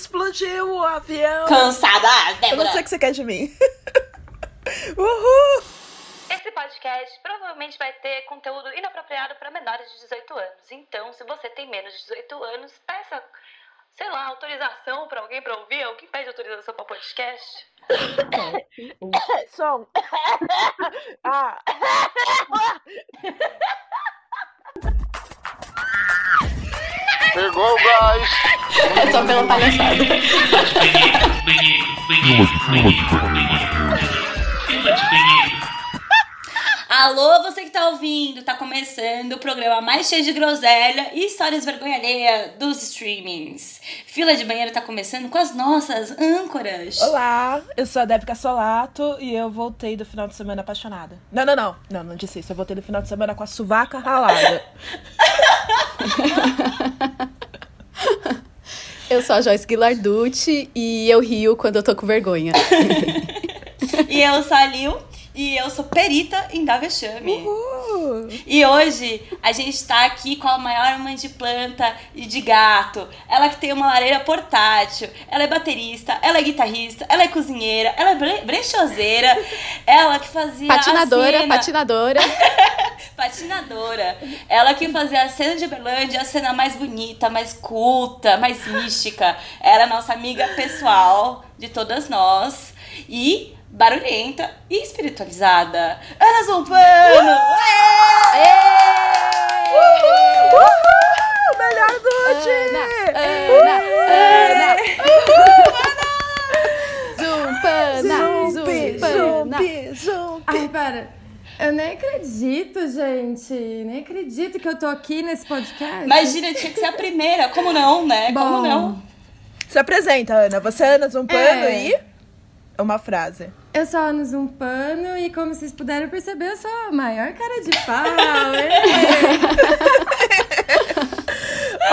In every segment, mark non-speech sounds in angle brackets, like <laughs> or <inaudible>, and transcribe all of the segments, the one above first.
explodiu o avião. Cansada, Débora. Eu não sei o que você quer de mim. <laughs> Uhul! Esse podcast provavelmente vai ter conteúdo inapropriado para menores de 18 anos. Então, se você tem menos de 18 anos, peça, sei lá, autorização para alguém para ouvir. Alguém pede autorização para podcast? Som. <laughs> ah. <laughs> Pegou o gás. É só pela palhaçada. Alô, você que tá ouvindo, tá começando o programa mais cheio de groselha e histórias vergonha alheia dos streamings. Fila de banheiro tá começando com as nossas âncoras. Olá, eu sou a Débica Solato e eu voltei do final de semana apaixonada. Não, não, não. Não, não disse isso. Eu voltei do final de semana com a suvaca ralada. <laughs> Eu sou a Joyce Guilarducci e eu rio quando eu tô com vergonha. <laughs> E eu sou a Lil e eu sou perita em dar vexame. Uhul. E hoje a gente tá aqui com a maior mãe de planta e de gato. Ela que tem uma lareira portátil, ela é baterista, ela é guitarrista, ela é cozinheira, ela é bre brechoseira, ela que fazia a Patinadora, cena... patinadora. <laughs> Patinadora. Ela que fazia a cena de Berlândia a cena mais bonita, mais culta, mais mística. Era a nossa amiga pessoal de todas nós. E barulhenta e espiritualizada. Ana Zumpano! Uhul! Melhor Dude! Ana, Ana, Zumpana, Zumbi, Zumpana. zumbi, zumbi. Ai, para. Eu nem acredito, gente. Nem acredito que eu tô aqui nesse podcast. Imagina, tinha que ser a primeira. Como não, né? Como Bom. não? Se apresenta, Ana. Você é Ana Zumpano É. e... Uma frase. Eu sou a Ana Zumpano e, como vocês puderam perceber, eu sou a maior cara de pau. é.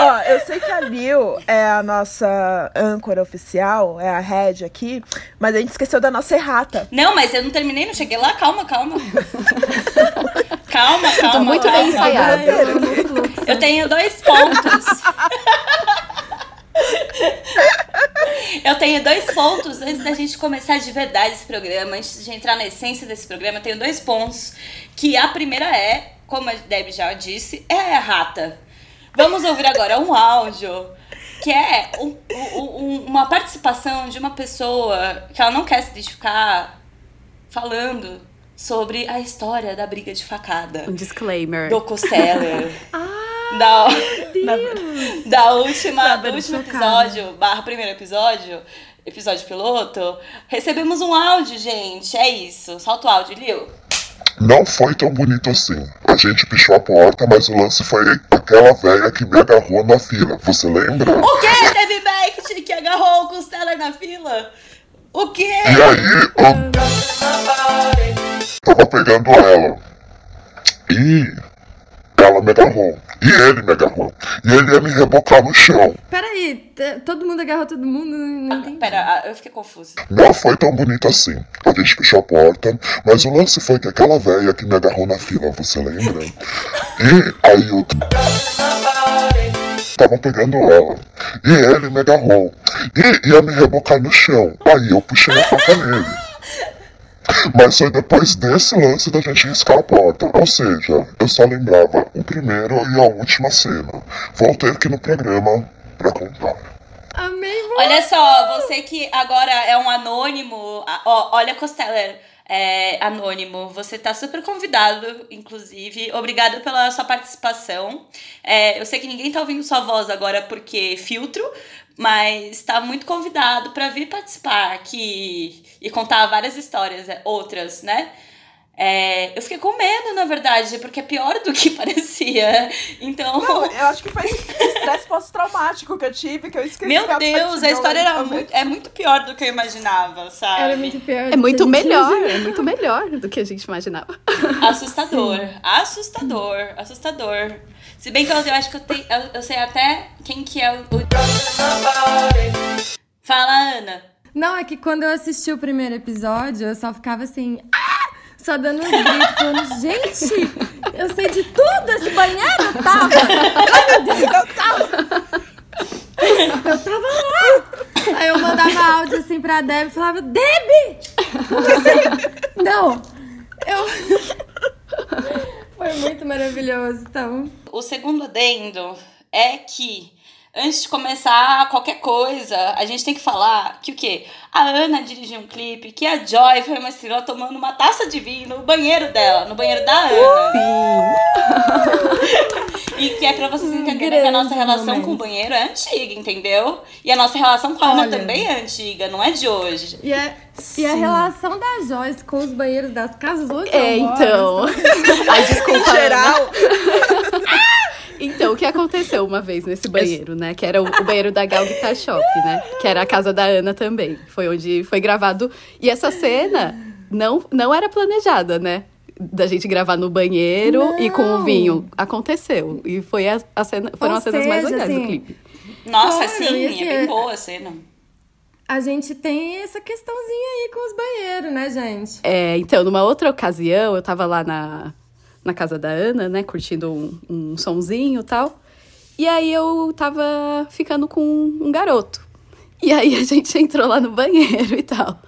<laughs> Ó, eu sei que a Lil é a nossa âncora oficial, é a head aqui, mas a gente esqueceu da nossa errata. Não, mas eu não terminei, não cheguei lá. Calma, calma. <laughs> calma, calma. Tô muito bem ensaiada. Eu tenho dois pontos. <laughs> Eu tenho dois pontos antes da gente começar de verdade esse programa, antes de entrar na essência desse programa, eu tenho dois pontos. Que a primeira é, como a Deb já disse, é a rata. Vamos ouvir agora um áudio que é um- um- um- uma participação de uma pessoa que ela não quer se identificar falando sobre a história da briga de facada Um disclaimer. do Costello. <laughs> Ah, da, Deus! da última, do último chocada. episódio, barra primeiro episódio, episódio piloto, recebemos um áudio, gente. É isso. Solta o áudio, Lil. Não foi tão bonito assim. A gente pichou a porta, mas o lance foi aquela velha que me agarrou na fila. Você lembra? O quê? Teve Beckett que agarrou o Costello na fila? O quê? E aí, eu tava pegando ela. E ela me agarrou. E ele me agarrou. E ele ia me rebocar no chão. Peraí, todo mundo agarrou todo mundo? Não, não entendi. Pera, ah, eu fiquei confusa. Não foi tão bonito assim. A gente pichou a porta, mas o lance foi que aquela velha que me agarrou na fila, você lembra? E aí eu tava pegando ela. E ele me agarrou. E ia me rebocar no chão. Aí eu puxei a faca nele. Mas foi depois desse lance da gente riscar a porta. Ou seja, eu só lembrava o primeiro e a última cena. Voltei aqui no programa pra contar. Amei muito. Olha só, você que agora é um anônimo, ó, olha, Costeller, é, anônimo, você tá super convidado, inclusive. Obrigada pela sua participação. É, eu sei que ninguém tá ouvindo sua voz agora porque filtro, mas tá muito convidado para vir participar aqui e contar várias histórias, é, outras, né? É, eu fiquei com medo, na verdade, porque é pior do que <laughs> parecia. Então. Não, eu acho que foi estresse pós-traumático que eu tive, que eu esqueci. Meu a Deus, a história era muito, é muito pior do que eu imaginava, sabe? Era muito pior. É muito melhor, imagina. é muito melhor do que a gente imaginava. Assustador, assustador, assustador. Se bem que eu, eu acho que eu, tenho, eu, eu sei até quem que é o. Fala, Ana. Não, é que quando eu assisti o primeiro episódio, eu só ficava assim. "Ah!" Só dando uns gritos, falando, gente, eu sei de tudo, esse banheiro tava. Ai, meu Deus, eu tava. Eu tava lá. Aí eu mandava áudio assim pra Deb e falava, Deb! Assim? Não! Eu. Foi muito maravilhoso, então. O segundo adendo é que antes de começar qualquer coisa, a gente tem que falar que o quê? A Ana dirigiu um clipe que a Joy foi uma estrela tomando uma taça de vinho no banheiro dela, no banheiro da Ana. <laughs> e que é pra vocês entenderem que a nossa relação momento. com o banheiro é antiga, entendeu? E a nossa relação com a Ana também é antiga, não é de hoje. E a, e a relação da Joyce com os banheiros das casas onde É, então. <laughs> Ai, desculpa. Em Ana. geral, <laughs> Então, o que aconteceu uma vez nesse banheiro, né? Que era o, o banheiro da Gal Guitar Shop, né? Que era a casa da Ana também. Foi onde foi gravado. E essa cena não, não era planejada, né? Da gente gravar no banheiro e com o Não. vinho. Aconteceu. E foi a, a cena, foram Ou as cenas mais seja, legais do assim, clipe. Nossa, Foram, sim, e é bem boa a cena. A gente tem essa questãozinha aí com os banheiros, né, gente? É, então, numa outra ocasião, eu tava lá na, na casa da Ana, né, curtindo um, um sonzinho e tal. E aí eu tava ficando com um garoto. E aí a <laughs> gente entrou lá no banheiro e tal.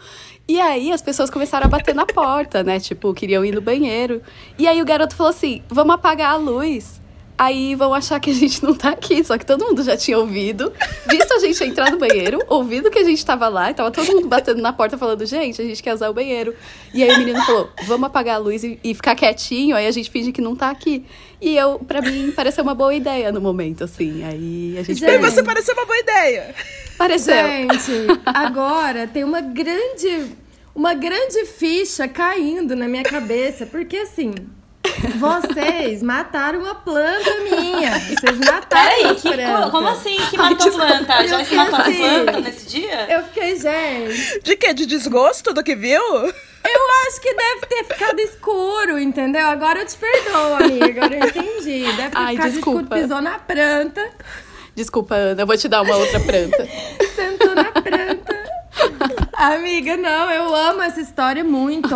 E aí as pessoas começaram a bater na porta, né? Tipo, queriam ir no banheiro. E aí o garoto falou assim: vamos apagar a luz. Aí vão achar que a gente não tá aqui. Só que todo mundo já tinha ouvido, visto a gente entrar no banheiro, ouvido que a gente tava lá, e tava todo mundo batendo na porta falando, gente, a gente quer usar o banheiro. E aí o menino falou, vamos apagar a luz e, e ficar quietinho, aí a gente finge que não tá aqui. E eu, pra mim, pareceu uma boa ideia no momento, assim. Aí a gente Gente, fez. você pareceu uma boa ideia. Pareceu. Gente, agora tem uma grande, uma grande ficha caindo na minha cabeça, porque assim, vocês mataram uma planta minha. Vocês mataram Peraí, que, plantas. como assim que matou planta? A Eu Joyce matou a fiquei planta assim. nesse dia? Eu fiquei, gente, De quê? De desgosto do que viu? eu acho que deve ter ficado escuro, entendeu? Agora eu te perdoo, amiga. Agora eu entendi. Deve ter Ai, ficado desculpa. escuro, pisou na planta, Desculpa, Ana, eu vou te dar uma outra planta. sentou na planta. Amiga, não, eu amo essa história muito.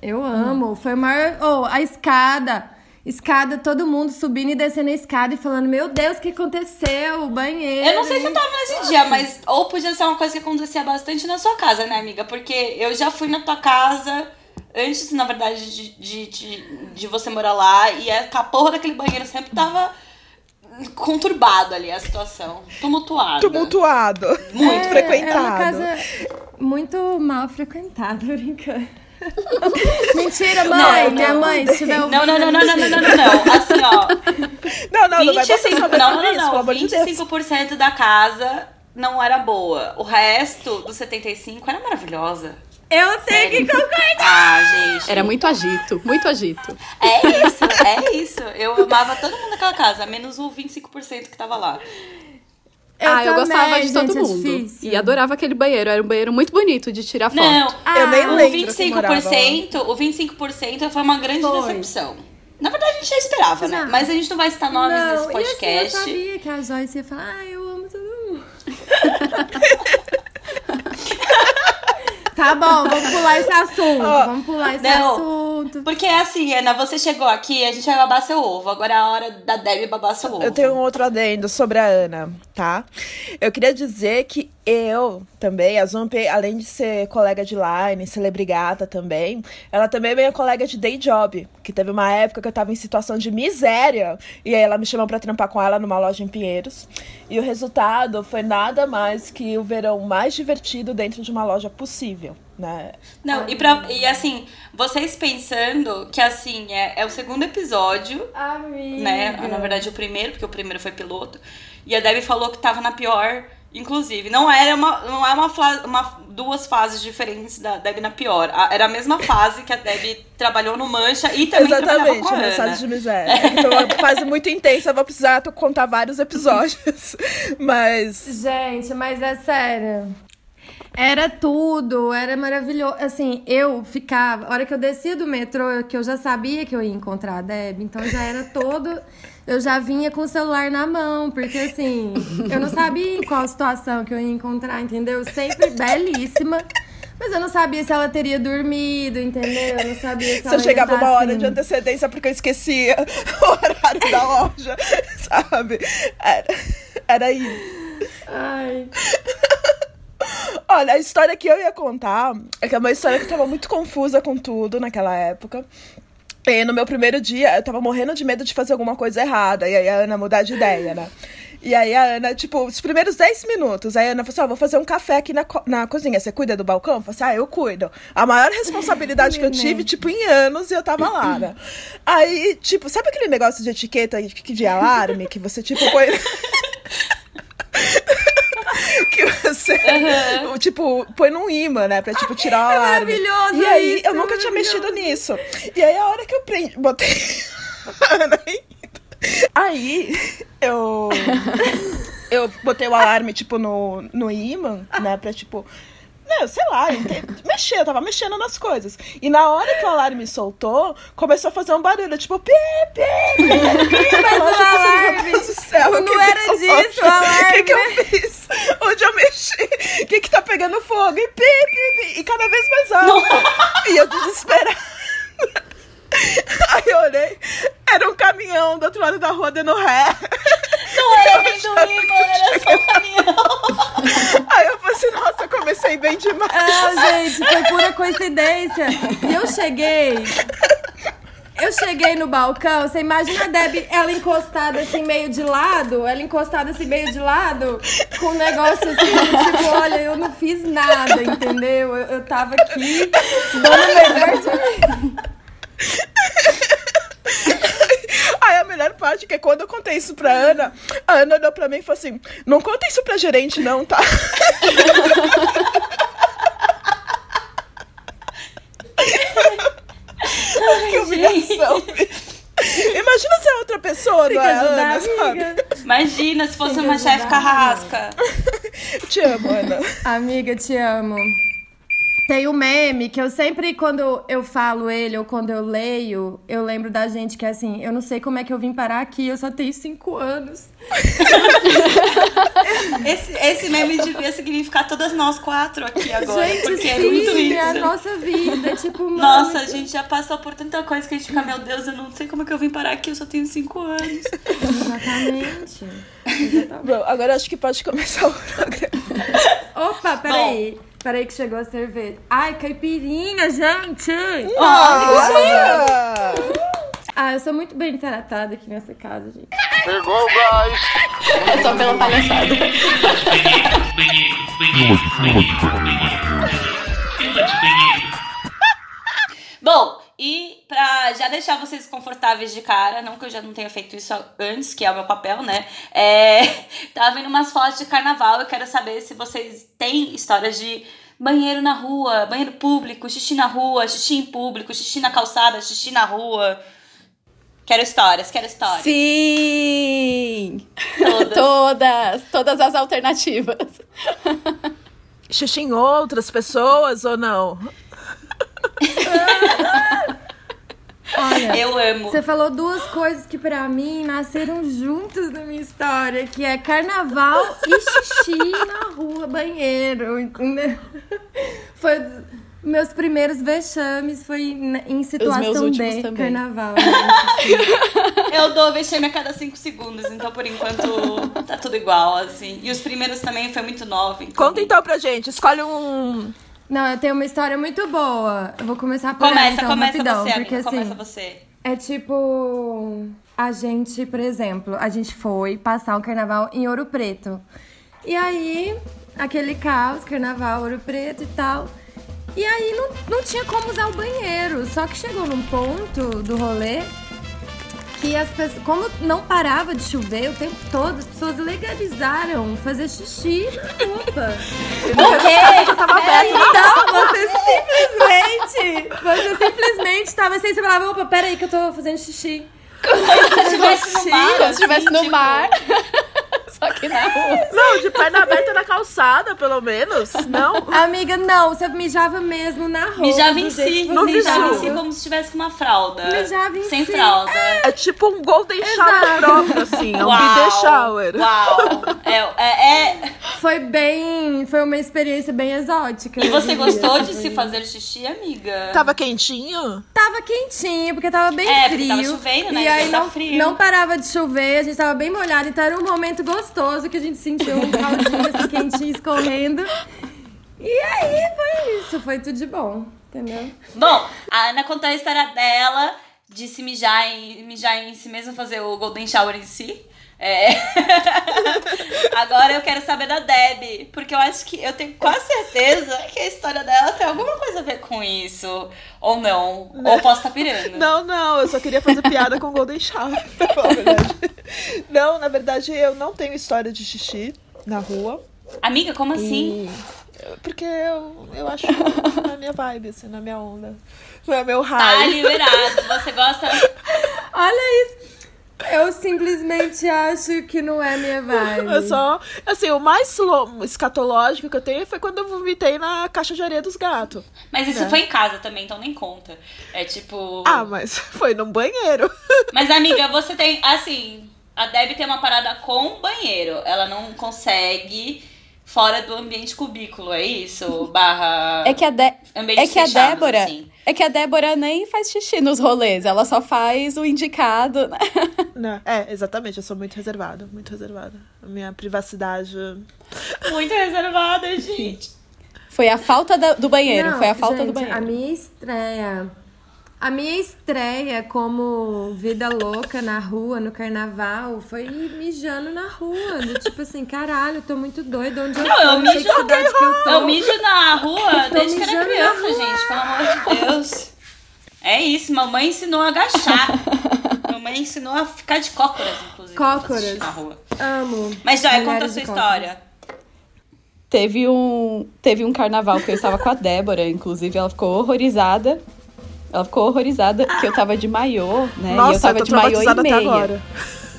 Eu amo. Foi a maior. Oh, a escada. Escada, todo mundo subindo e descendo a escada e falando: Meu Deus, o que aconteceu? O banheiro. Eu não sei se eu tava nesse dia, mas ou podia ser uma coisa que acontecia bastante na sua casa, né, amiga? Porque eu já fui na tua casa antes, na verdade, de, de, de, de você morar lá e a, a porra daquele banheiro sempre tava conturbado ali a situação. Tumultuada. Tumultuado. Muito É, frequentado. É uma casa muito mal frequentada, <laughs> brincando. Mentira, mãe. Não, minha não, mãe, se tiver. Não, não, não, não, não, não, não, não. Assim, ó. Não, não, 25, não, não, não, não, não. 25% da casa não era boa. O resto dos 75% era maravilhosa. Eu sei que concordar! Ah, gente. Era muito agito, muito agito. É isso, é isso. Eu amava todo mundo naquela casa, menos o 25% que tava lá ah, eu também, gostava de todo gente, é mundo. difícil. E adorava aquele banheiro. Era um banheiro muito bonito de tirar foto. Não, Eu nem Ah, o lembro que morava lá. 25%, o 25% foi uma grande Foi. decepção. Na verdade, a gente já esperava, né? Não. Mas a gente não vai citar nomes não, nesse e assim, eu podcast. sabia que a Joyce ia falar, ah, eu amo todo mundo. <laughs> tá bom, vamos pular esse assunto. Ó, vamos pular esse não. assunto. Porque é assim, Ana, você chegou aqui, a gente vai babar seu ovo. Agora é a hora da Debbie babar seu ovo. Eu tenho um outro adendo sobre a Ana, tá? Eu queria dizer que eu também, a Zump, além de ser colega de line, celebrigata também, ela também é minha colega de day job. Que teve uma época que eu tava em situação de miséria. E aí ela me chamou pra trampar com ela numa loja em Pinheiros. E o resultado foi nada mais que o verão mais divertido dentro de uma loja possível, né? Não, e, pra, e assim, vocês pensando que assim, é, é o segundo episódio, Amiga. né? Na verdade, o primeiro, porque o primeiro foi piloto. E a Debbie falou que tava na pior, inclusive. Não era uma, não é uma, uma duas fases diferentes da Debbie na pior. A- Era a mesma fase que a Debbie trabalhou no Mancha e também Exatamente, com a Ana. de miséria. É Foi uma fase muito intensa, vou precisar contar vários episódios. <laughs> Mas. Gente, mas é sério. Era tudo, era maravilhoso. Assim, eu ficava. A hora que eu descia do metrô, que eu já sabia que eu ia encontrar a Deb, então já era todo. Eu já vinha com o celular na mão, porque assim, eu não sabia qual situação que eu ia encontrar, entendeu? Sempre belíssima. Mas eu não sabia se ela teria dormido, entendeu? Eu não sabia se Se ela eu chegava uma hora assim. de antecedência porque eu esquecia <laughs> o horário da loja, <laughs> sabe? Era, era isso. Ai. Olha, a história que eu ia contar é que é uma história que eu tava muito confusa com tudo naquela época. No meu primeiro dia, eu tava morrendo de medo de fazer alguma coisa errada. E aí a Ana mudar de ideia, né? E aí a Ana, tipo, os primeiros 10 minutos, aí a Ana falou assim: ó, vou fazer um café aqui na, co- na cozinha. Você cuida do balcão? Eu falei assim: ah, eu cuido. A maior responsabilidade que eu tive, tipo, em anos, e eu tava lá, né? Aí, tipo, sabe aquele negócio de etiqueta de alarme que você, tipo, põe. <laughs> <laughs> que você, tipo, põe num imã, né? Pra, tipo, tirar o alarme. maravilhoso E aí, isso, eu é nunca tinha maravilhoso. mexido nisso. E aí, a hora que eu prendi, botei <laughs> aí, eu... <laughs> Eu botei o alarme, tipo, no, no imã, né? Pra, tipo... Não, sei lá, mexer, eu tava mexendo nas coisas. E na hora que o alarme soltou, começou a fazer um barulho, tipo, pi, pi, pi, pi. Mas o alarme Meu Deus do céu, não era disso, o alarme. O que, que eu fiz? Onde eu mexi? O que que tá pegando fogo? E pi, pi, pi. E cada vez mais alto. E eu desesperada. <laughs> Aí eu olhei, era um caminhão do outro lado da rua dando ré. Não era nem do imã, era só um caminhão. Aí eu falei assim, nossa, eu comecei bem demais. Ah, gente, foi pura coincidência. E eu cheguei. Eu cheguei no balcão, você imagina a Debbie, ela encostada assim, meio de lado, ela encostada assim, meio de lado, com um negócio assim, tipo, olha, eu não fiz nada, entendeu? Eu, eu tava aqui dando o melhor de mim. Aí a melhor parte é que quando eu contei isso pra Ana, a Ana olhou pra mim e falou assim: não conta isso pra gerente, não, tá? que humilhação. Imagina se é outra pessoa, Tem não que é ajudar, Ana. Imagina se fosse uma chefe carrasca. Te amo, Ana. Amiga, te amo. Tem um meme que eu sempre, quando eu falo ele ou quando eu leio, eu lembro da gente que é assim, eu não sei como é que eu vim parar aqui, eu só tenho cinco anos. <laughs> Esse, esse meme devia significar todas nós quatro aqui agora. gente, porque sim, é muito isso. é a nossa vida. Tipo, mano, Nossa, a gente já passou por tanta coisa que a gente fica, meu Deus, eu não sei como é que eu vim parar aqui, eu só tenho cinco anos. Exatamente. <laughs> Bom, agora acho que pode começar o programa. Opa, peraí. Peraí que chegou a cerveja. Ai, caipirinha, gente! Nossa! Ah, eu sou muito bem tratada aqui nessa casa, gente. Pegou o gás. É só pela palhaçada. Bom, e pra já deixar vocês confortáveis de cara, não que eu já não tenha feito isso antes, que é o meu papel, né? É, <laughs> tava vendo umas fotos de carnaval, eu quero saber se vocês têm histórias de banheiro na rua, banheiro público, xixi na rua, xixi em público, xixi na calçada, xixi na rua. Quero histórias, quero histórias. Sim! Todas. <laughs> Todas! Todas as alternativas. <laughs> Xixi em outras pessoas ou não? Olha, Eu amo. Você falou duas coisas que pra mim nasceram juntas na minha história, que é carnaval e xixi na rua, banheiro, entendeu? Foi meus primeiros vexames foi em situação de também. carnaval. Eu dou vexame a cada cinco segundos, então por enquanto tá tudo igual, assim. E os primeiros também foi muito novo. Então... Conta então pra gente, escolhe um. Não, eu tenho uma história muito boa. Eu vou começar por ela, Começa, então, começa rapidão, você, porque amiga, assim, começa você. É tipo. A gente, por exemplo, a gente foi passar um carnaval em Ouro Preto. E aí, aquele caos, carnaval, Ouro Preto e tal. E aí não, não tinha como usar o banheiro. Só que chegou num ponto do rolê que as pessoas. Como não parava de chover o tempo todo, as pessoas legalizaram fazer xixi na roupa. O quê? Tava aberto. Então, <laughs> você simplesmente. Você simplesmente tava assim, você falava, opa, peraí que eu tô fazendo xixi. Se estivesse no mar, Como se assim, estivesse no tipo, mar. <laughs> Só que na rua. Não, de perna aberta na calçada, pelo menos. Não. <laughs> Amiga, não, você mijava mesmo na roupa. Mijava em si, você mijava em si como se estivesse com uma fralda. Mijava em Sem si. fralda. É tipo um golden shower próprio, assim. É um bidê shower. Uau! <laughs> É, é, é- Foi bem. Foi uma experiência bem exótica. E você gostou de se fazer xixi, amiga? Tava quentinho? Tava quentinho, porque tava bem É, frio. tava chovendo, né? E aí tá não, frio. não parava de chover, a gente tava bem molhado. Então era um momento gostoso que a gente sentiu um caldinho assim, quentinho escorrendo. E aí foi isso, foi tudo de bom, entendeu? Bom, a Ana contou a história dela de se mijar em, mijar em si mesma, fazer o Golden Shower em si. É. <laughs> Agora eu quero saber da Deb, porque eu acho que eu tenho quase certeza que a história dela tem alguma coisa a ver com isso. Ou não. Ou posso estar pirando. Não, não, eu só queria fazer piada com Golden Shower. <laughs> Não, na verdade, eu não tenho história de xixi na rua. Amiga, como assim? E- Porque eu, eu acho que não é minha vibe, assim, na minha onda. Não é meu Tá raio. liberado. Você gosta. <laughs> Olha isso! Eu simplesmente acho que não é minha vibe. <laughs> É só. Assim, o mais escatológico que eu tenho foi quando eu vomitei na caixa de areia dos gatos. Mas isso É. foi em casa também, então nem conta. É tipo. Ah, mas <laughs> foi num banheiro. <laughs> Mas, amiga, você tem. Assim, a Deb tem uma parada com banheiro. Ela não consegue fora do ambiente cubículo, é isso? Barra. É que a, De- é que a Débora. assim. É que a Débora nem faz xixi nos rolês, ela só faz o indicado. né? <laughs> Não, é, exatamente, eu sou muito reservada, muito reservada. A minha privacidade. Muito reservada, gente. Foi a falta da- do banheiro, Não, foi a falta gente, do banheiro. A minha estreia. A minha estreia como vida louca na rua, no carnaval, foi mijando na rua. Do tipo assim, caralho, eu tô muito doida. Onde eu Não, tô? eu mijo que cidade que eu tô. Eu mijo na rua <laughs> desde que era criança, gente. Pelo amor de Deus. É isso, mamãe ensinou a agachar. mamãe ensinou a ficar de cócoras, inclusive. Cócoras. Na rua. Amo. Mas, Joia, conta a sua cócoras. história. Teve um, teve um carnaval que eu estava com a Débora, inclusive, ela ficou horrorizada. Ela ficou horrorizada que eu tava de maiô, né? e eu Nossa, tava eu tô de maiô e meia. agora.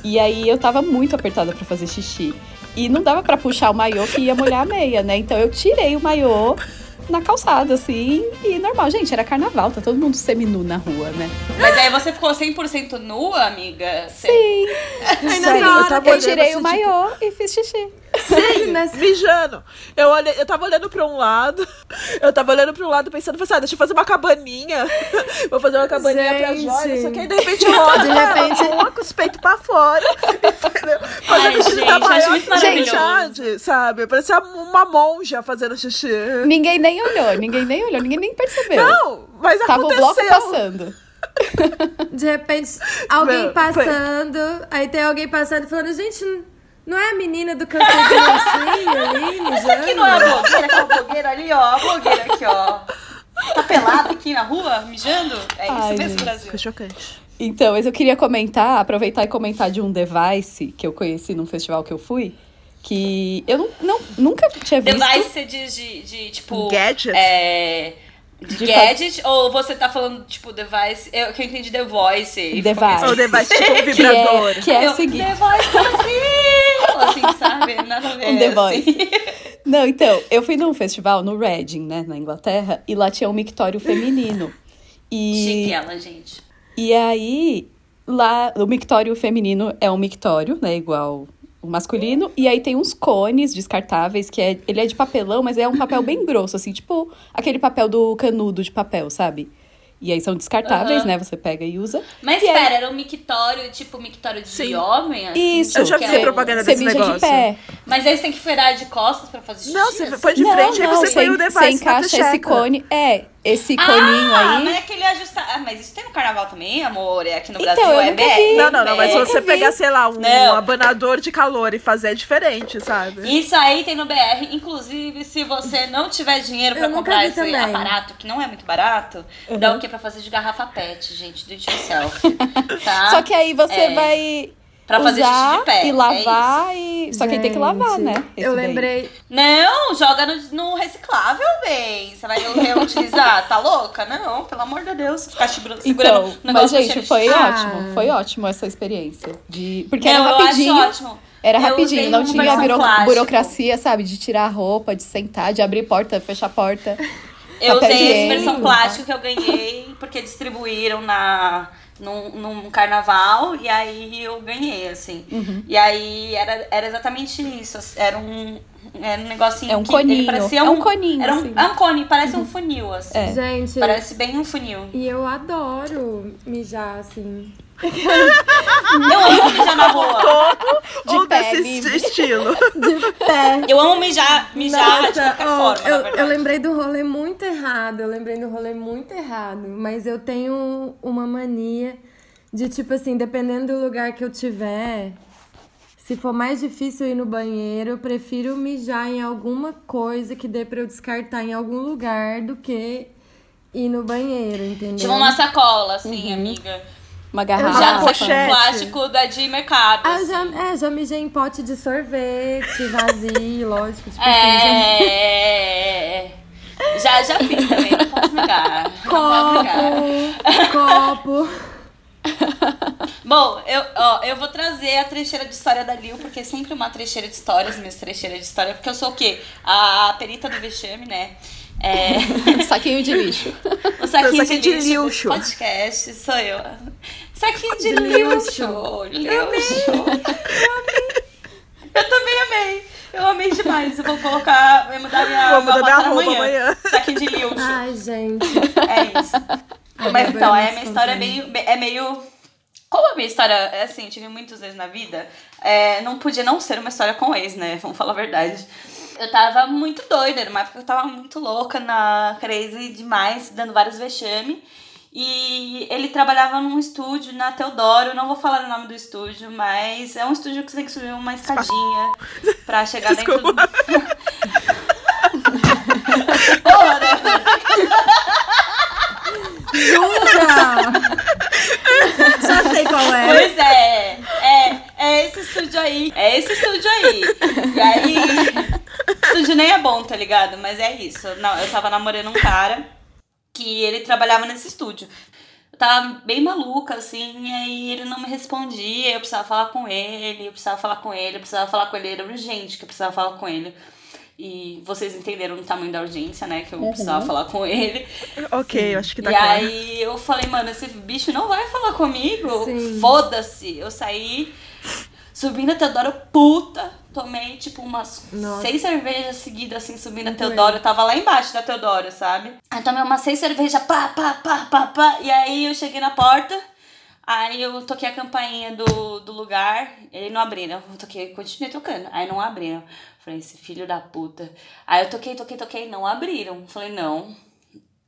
E aí eu tava muito apertada pra fazer xixi. E não dava pra puxar o maiô que ia molhar a meia, né? Então eu tirei o maiô na calçada, assim, e normal. Gente, era carnaval, tá todo mundo seminu na rua, né? Mas aí você ficou 100% nua, amiga? Sim, hora eu tava eu tirei assim, o maiô e fiz xixi. Sim, <laughs> mijando. Eu, olhei, eu tava olhando pra um lado, eu tava olhando pra um lado pensando, pensando, ah, deixa eu fazer uma cabaninha. <laughs> Vou fazer uma cabaninha pra Gente. Jóia. Só que aí de repente roda, De repente- ela com os peitos pra fora. <laughs> Entendeu? Ai, Fazendo xixi gente, da maior intimidade, sabe? Parecia uma monja fazendo xixi. Ninguém nem olhou, ninguém nem olhou, ninguém nem percebeu. Não, mas Tava o bloco aconteceu. passando. De repente, alguém Meu, passando, aí tem alguém passando e falando, gente, não é a menina do cancelinho assim ali, mijando? Aqui não é a blogueira, aquela blogueira ali, ó. A blogueira aqui, ó. Tá pelada aqui na rua, mijando? É isso Ai, mesmo, gente. Brasil. Foi chocante. Então, mas eu queria comentar, aproveitar e comentar de um device que eu conheci num festival que eu fui, que eu não, não- nunca tinha visto. Device você diz de, de tipo. Gadget? É. De, gadget, ou você tá falando, tipo, device. Eu, que eu entendi The Voice. e Device. Ou device tipo um que vibrador. é, que é Eu, o seguinte. The Voice, assim? <laughs> assim, sabe? Nada a ver. Um The assim. Voice. <laughs> Não, então, eu fui num festival no Reading, né, na Inglaterra, e lá tinha um mictório feminino. E, Chique ela, gente. e aí, lá, o mictório feminino é um mictório, né, igual o masculino, e aí tem uns cones descartáveis, que é, ele é de papelão, mas é um papel bem grosso, assim, tipo aquele papel do canudo de papel, sabe? E aí são descartáveis, né, você pega e usa. Mas E aí- espera, era um mictório, tipo mictório de Sim. homem? Assim, Isso, Eu já é um- propaganda você desse negócio. de pé. Mas aí você tem que furar de costas pra fazer xixi? Não, você assim? põe de frente, aí você põe o você device na encaixa esse cone. É, esse Ah, coninho aí. mas é aquele ajustar. Ah, mas isso tem no carnaval também, amor? É aqui no Então, Brasil eu é vi. Não, não, não, mas se BR. você pegar, sei lá, um Não. abanador de calor e fazer é diferente, sabe? Isso aí tem no BR. Inclusive, se você não tiver dinheiro pra Eu comprar esse também. aparato, que não é muito barato, dá o quê pra fazer de garrafa pet, gente? Do it yourself. <laughs> Tá? Só que aí você É. vai Pra fazer xixi de pé, e é lavar e. Só que aí tem que lavar, né? esse Eu daí. lembrei. Não, joga no, no reciclável, bem. Você vai reutilizar, <laughs> tá louca? Não, pelo amor de Deus. Ficar segurando Então, mas gente, foi xixi. Ah. ótimo. Foi ótimo essa experiência. De... Porque Não, era eu rapidinho. acho ótimo. Era Eu rapidinho, não tinha buro- plástico. burocracia, sabe? De tirar a roupa, de sentar, de abrir porta, fechar porta. Eu usei esse higiênico. versão plástico que eu ganhei porque distribuíram na num, num carnaval e aí eu ganhei, assim. Uhum. E aí era, era exatamente isso. Era um, era um negocinho É um que ele coninho. parecia É um coninho, Era um, assim. é um cone, parece um funil, assim. É. Gente, Parece bem um funil. e eu adoro mijar assim. <laughs> Eu amo mijar na rua. De Ou pé, desse livre. estilo. <laughs> De pé. Eu amo mijar, mijar de Nossa, qualquer ó, forma, eu, eu lembrei do rolê muito errado. Eu lembrei do rolê muito errado. Mas eu tenho uma mania de, tipo assim, dependendo do lugar que eu tiver, se for mais difícil ir no banheiro, eu prefiro mijar em alguma coisa que dê pra eu descartar em algum lugar do que ir no banheiro, entendeu? Tipo uma sacola, assim, amiga. Uma garrafa. Já pochete. plástico da de mercado. Ah, assim. já, é, já mijei em pote de sorvete, vazio, lógico. Tipo assim, já... É. Já, já fiz também, não posso negar. Não posso negar. Copo, copo. Bom, eu, ó, eu vou trazer a trecheira de história da Lil, porque é sempre uma trecheira de histórias, minhas trecheiras de história, porque eu sou o quê? A perita do vexame, né? É, <laughs> Saquinho de lixo. o saquinho, saquinho de, de lixo, lixo. podcast, sou eu. Saquinho de, lixo. Lixo. Eu também amei. Eu amei demais. Eu vou colocar, vou mudar minha, Vou mudar roupa amanhã. amanhã. Saquinho de lixo. Ai, gente. É isso. Ai, Mas então, é, a minha história é meio, é meio. Como a minha história, é assim, eu tive muitos vezes na vida, é, não podia não ser uma história com ex, né? <laughs> Vamos falar a verdade. Eu tava muito doida, era uma época que eu tava muito louca na crazy demais, dando vários vexame. E ele trabalhava num estúdio na Teodoro, não vou falar o nome do estúdio, mas é um estúdio que você tem que subir uma escadinha pra chegar dentro do. <laughs> <laughs> Jura? Já sei qual é. Pois é, é, é esse estúdio aí, é esse estúdio aí. E aí, estúdio nem é bom, tá ligado? Mas é isso. Não, eu tava namorando um cara que ele trabalhava nesse estúdio. Eu tava bem maluca, assim, e aí ele não me respondia, eu precisava falar com ele, eu precisava falar com ele, eu precisava falar com ele, era urgente que eu precisava falar com ele. E vocês entenderam o tamanho da urgência, né? Que eu precisava falar com ele. Ok, acho que tá e claro. aí eu falei, mano, esse bicho não vai falar comigo. Foda-se. Eu saí subindo a Teodoro puta. Tomei, tipo, umas Nossa. seis cervejas seguidas, assim, subindo a Teodoro. Eu tava lá embaixo da Teodoro, sabe? Aí tomei umas seis cervejas, pá, pá, pá, pá, pá. E aí eu cheguei na porta. Aí eu toquei a campainha do, do lugar, ele não abriram. Eu toquei, continuei tocando. Aí não abriram. Falei, esse filho da puta. Aí eu toquei, toquei, toquei, não abriram. Falei, não.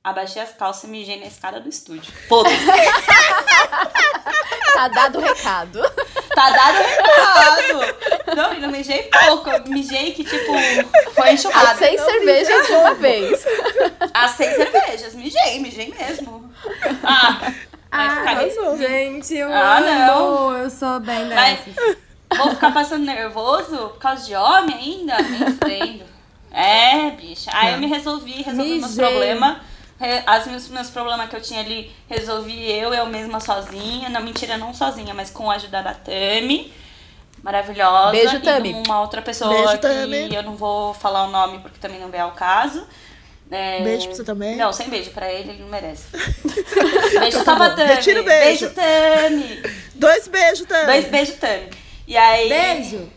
Abaixei as calças e mijei na escada do estúdio. Foda-se. Tá dado o recado. Tá dado o recado. Não, eu não mijei pouco. Eu mijei que, tipo, foi enxurrada. As seis cervejas de uma vez. As seis cervejas. Mijei, mijei mesmo. Ah, vai ficar Ah, gente, eu Ah, amo. não. Eu sou bem Mas dessas. Vou ficar passando nervoso por causa de homem ainda? Nem fudendo. É, bicha. Aí eu me resolvi, resolvi meus problemas. As meus, meus problemas que eu tinha ali, resolvi eu, eu mesma sozinha. Não, mentira, não sozinha, mas com a ajuda da Tami. Maravilhosa. Beijo, e Tami. uma outra pessoa Beijo, que Tami. eu não vou falar o nome porque também não vem ao caso. É, Beijo pra você também. Não, sem beijo pra ele, ele não merece. <laughs> beijo, Tava Tami. Retira o beijo. Beijo, Tami. Dois beijos também. Dois beijos, Tami. E aí. Beijo.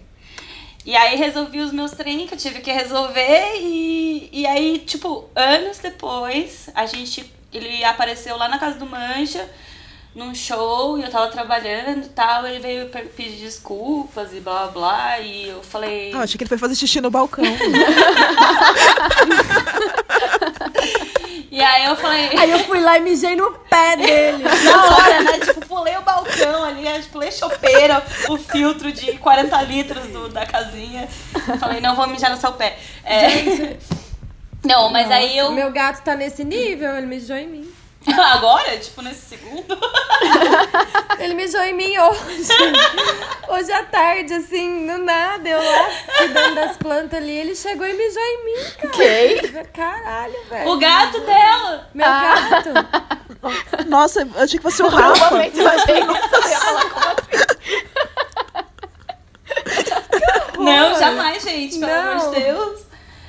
E aí resolvi os meus treinos que eu tive que resolver. E, e aí, tipo, anos depois, a gente. Ele apareceu lá na casa do Mancha, num show, e eu tava trabalhando e tal. Ele veio pedir desculpas e blá blá blá. E eu falei. Ah, achei que ele foi fazer xixi no balcão. <laughs> E aí eu falei. Aí eu fui lá e mijei no pé dele. <laughs> Na hora, né? Tipo, pulei o balcão ali, né, pulei chopeira, o filtro de 40 litros do, da casinha. Falei, não vou mijar no seu pé. É... Não, mas aí eu. Meu gato tá nesse nível, ele mijou em mim. <laughs> Agora, tipo, nesse segundo. <laughs> Ele mijou em mim hoje. Hoje à tarde, assim, do nada, eu lá cuidando das plantas ali, ele chegou e mijou em mim, cara. Ok. Caralho, velho. O gato dela. Meu gato. Nossa, eu achei que fosse o No Rafa. eu achei que eu ia falar como assim. Não, jamais, gente, pelo Não. amor de Deus.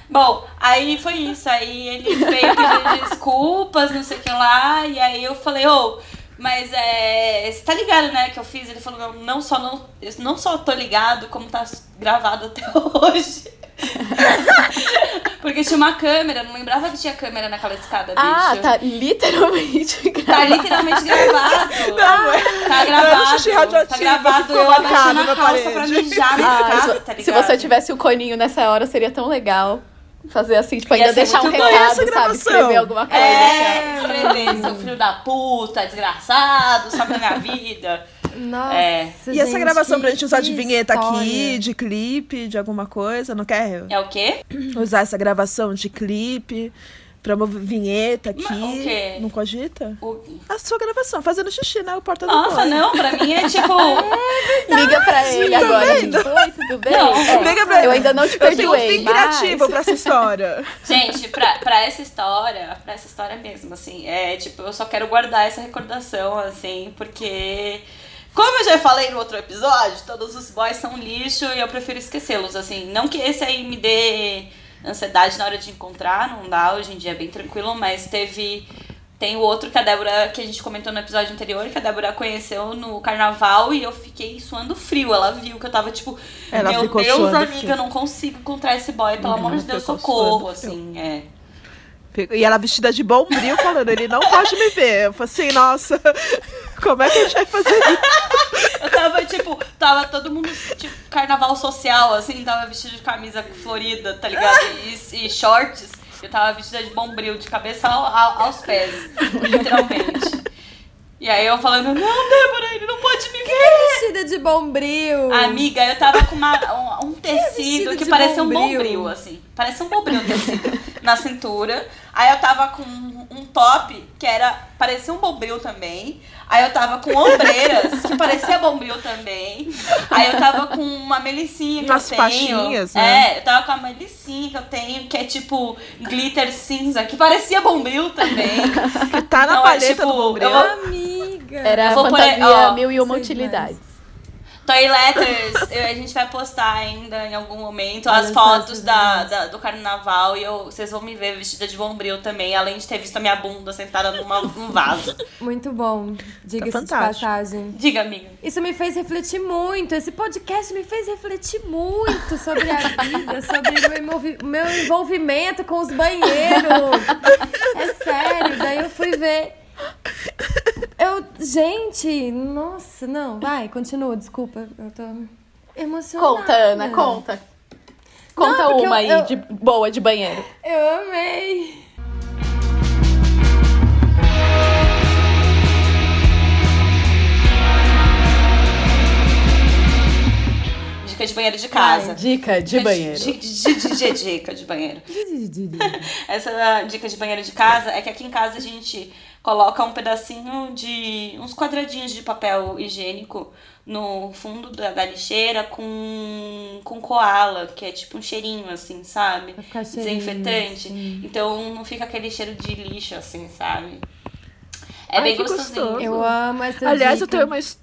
Bom, aí foi isso. Aí ele veio pedir <laughs> desculpas, não sei o que lá. E aí eu falei, ô, mas é. Você tá ligado, né, que eu fiz? Ele falou, não, não só não, eu não só tô ligado, como tá gravado <laughs> até hoje. Porque tinha uma câmera, não lembrava que tinha câmera naquela escada, bicho. Ah, tá literalmente Tá gravado. literalmente gravado. <laughs> Não, Tá um xixi gravado. Tá gravado eu abaixando a calça pra parede. mijar na Ah, escada, se, tá se ligado? você tivesse o coninho nessa hora, seria tão legal. Fazer assim, tipo, ainda deixar um recado, sabe? gravação. Escrever alguma coisa. É, escrever, seu filho da puta, desgraçado, sabe da minha vida. Nossa, É. E essa gente, gravação que- pra gente usar de vinheta aqui, história. de clipe, de alguma coisa, não quer É o quê? usar essa gravação de clipe pra uma vinheta aqui? Mas o quê? Não cogita? O- A sua gravação, fazendo xixi na porta do Nossa, boy. não, pra mim é tipo. <laughs> Liga pra ele agora, gente. Oi, tudo bem? Não, É, liga pra Eu ele. ainda não te Eu tenho um fim mas... criativo pra essa história. Gente, pra, pra essa história, pra essa história mesmo, assim, é tipo, eu só quero guardar essa recordação, assim, porque. Como eu já falei no outro episódio, todos os boys são lixo e eu prefiro esquecê-los, assim. Não que esse aí me dê ansiedade na hora de encontrar, não dá, hoje em dia é bem tranquilo, mas teve. Tem o outro que a Débora, que a gente comentou no episódio anterior, que a Débora conheceu no carnaval e eu fiquei suando frio. Ela viu que eu tava tipo, Ela meu Deus, amiga, eu não consigo encontrar esse boy, pelo Ela amor de Deus, socorro, frio. assim, é. E ela vestida de bom brilho, falando, ele não pode me ver. Eu falei assim, nossa, <laughs> como é que a gente vai fazer isso? <laughs> Eu tava, tipo, tava todo mundo, tipo, carnaval social, assim, tava vestido de camisa florida, tá ligado? E, e shorts. Eu tava vestida de bombril, de cabeça ao- ao- aos pés, literalmente. E aí eu falando, não, Débora, ele não pode me ver. Vestida de bombril. Amiga, eu tava com uma, um, um tecido vestido que de parecia um bombril? assim. Parecia um bombril o tecido na cintura. Aí eu tava com um top que era. parecia um bombril também. Aí eu tava com ombreiras, que parecia bombril também. Aí eu tava com uma melicinha que Umas eu tenho. faixinhas, né? É, eu tava com a melicinha que eu tenho, que é tipo glitter cinza, que parecia bombril também. Que tá na Então, é paleta tipo, do bombril. eu vou- Amiga. Era Eu vou por fantasia ó, mil e uma utilidades. Toy Letters, eu- a gente vai postar ainda em algum momento Olha as fotos da, da- do carnaval e eu, vocês vão me ver vestida de bombril também, além de ter visto a minha bunda sentada numa, num vaso. Muito bom. Diga-se de fantástico. passagem. Diga, amiga. Isso me fez refletir muito. Esse podcast me fez refletir muito sobre a vida, sobre o meu, meu envolvimento com os banheiros. É sério. Daí eu fui ver. Eu. Gente, nossa, não, vai, continua, desculpa. Eu tô emocionada. Conta, Ana, conta. Conta Não, uma eu- aí eu- de boa de banheiro. Eu amei. Dica de banheiro de casa. Dica de banheiro. Di- di- di- di- Dica de banheiro. <laughs> Essa dica de banheiro de casa é que aqui em casa a gente coloca um pedacinho de. uns quadradinhos de papel higiênico no fundo da, da lixeira com, com koala, que é tipo um cheirinho, assim, sabe? Cheirinho, Desinfetante. sim. Então não fica aquele cheiro de lixo, assim, sabe? É Ai, bem gostosinho. gostoso. Eu amo essa Aliás, eu dica. tenho uma his-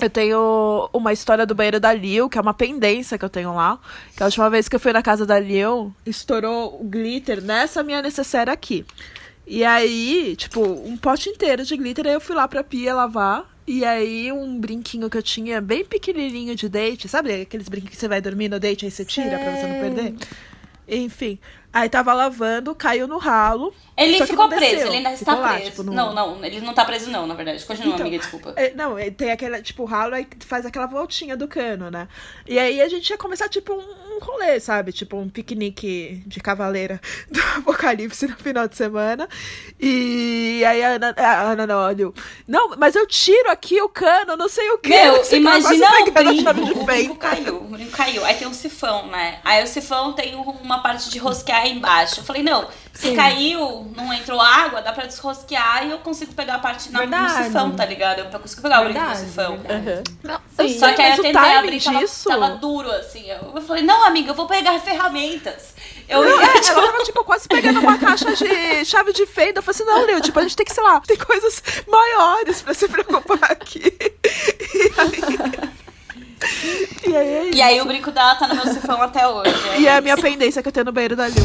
eu tenho uma história do banheiro da Lil, que é uma pendência que eu tenho lá. Que a última vez que eu fui na casa da Lil, estourou o glitter nessa minha necessaire aqui. E aí, tipo, um pote inteiro de glitter, aí eu fui lá pra pia lavar. E aí, um brinquinho que eu tinha bem pequenininho de date, sabe? Aqueles brinquinhos que você vai dormir no date, aí você tira pra você não perder. Enfim, aí tava lavando, caiu no ralo. Ele ficou preso, desceu. ele ainda Ficou está lá, preso. tipo, no- Não, não, ele não tá preso não, na verdade. Continua, Então, amiga, desculpa. É, não, é, tem aquele, tipo, ralo aí faz aquela voltinha do cano, né? E aí a gente ia começar, tipo, um, um rolê, sabe? Tipo, um piquenique de cavaleira <laughs> do apocalipse no final de semana. E aí a Ana, a Ana não, olha, não, mas eu tiro aqui o cano, não sei o quê. Meu, <laughs> ela imagina o brinco. O brinco caiu, o brinco caiu. Aí tem um sifão, né? Aí o sifão tem um- uma parte de rosquear aí embaixo. Eu falei, não, se Sim. caiu, não entrou água, dá pra desrosquear e eu consigo pegar a parte na, no Verdade. sifão, tá ligado? Eu consigo pegar o brinco no Verdade, sifão. verdade. Não, Sim. Só que aí eu tentei abrir, tava, disso... tava duro, assim. Eu, eu falei, não, amiga, eu vou pegar ferramentas. Eu Não, ia, é, tipo, ela tava, tipo, quase pegando uma caixa de chave de fenda. Eu falei assim, não, Leo, tipo, a gente tem que, sei lá, tem coisas maiores pra se preocupar aqui. <laughs> E aí... E aí, é E aí o brinco dela tá no meu sifão até hoje. é E é a minha pendência que eu tenho no banheiro da Lil.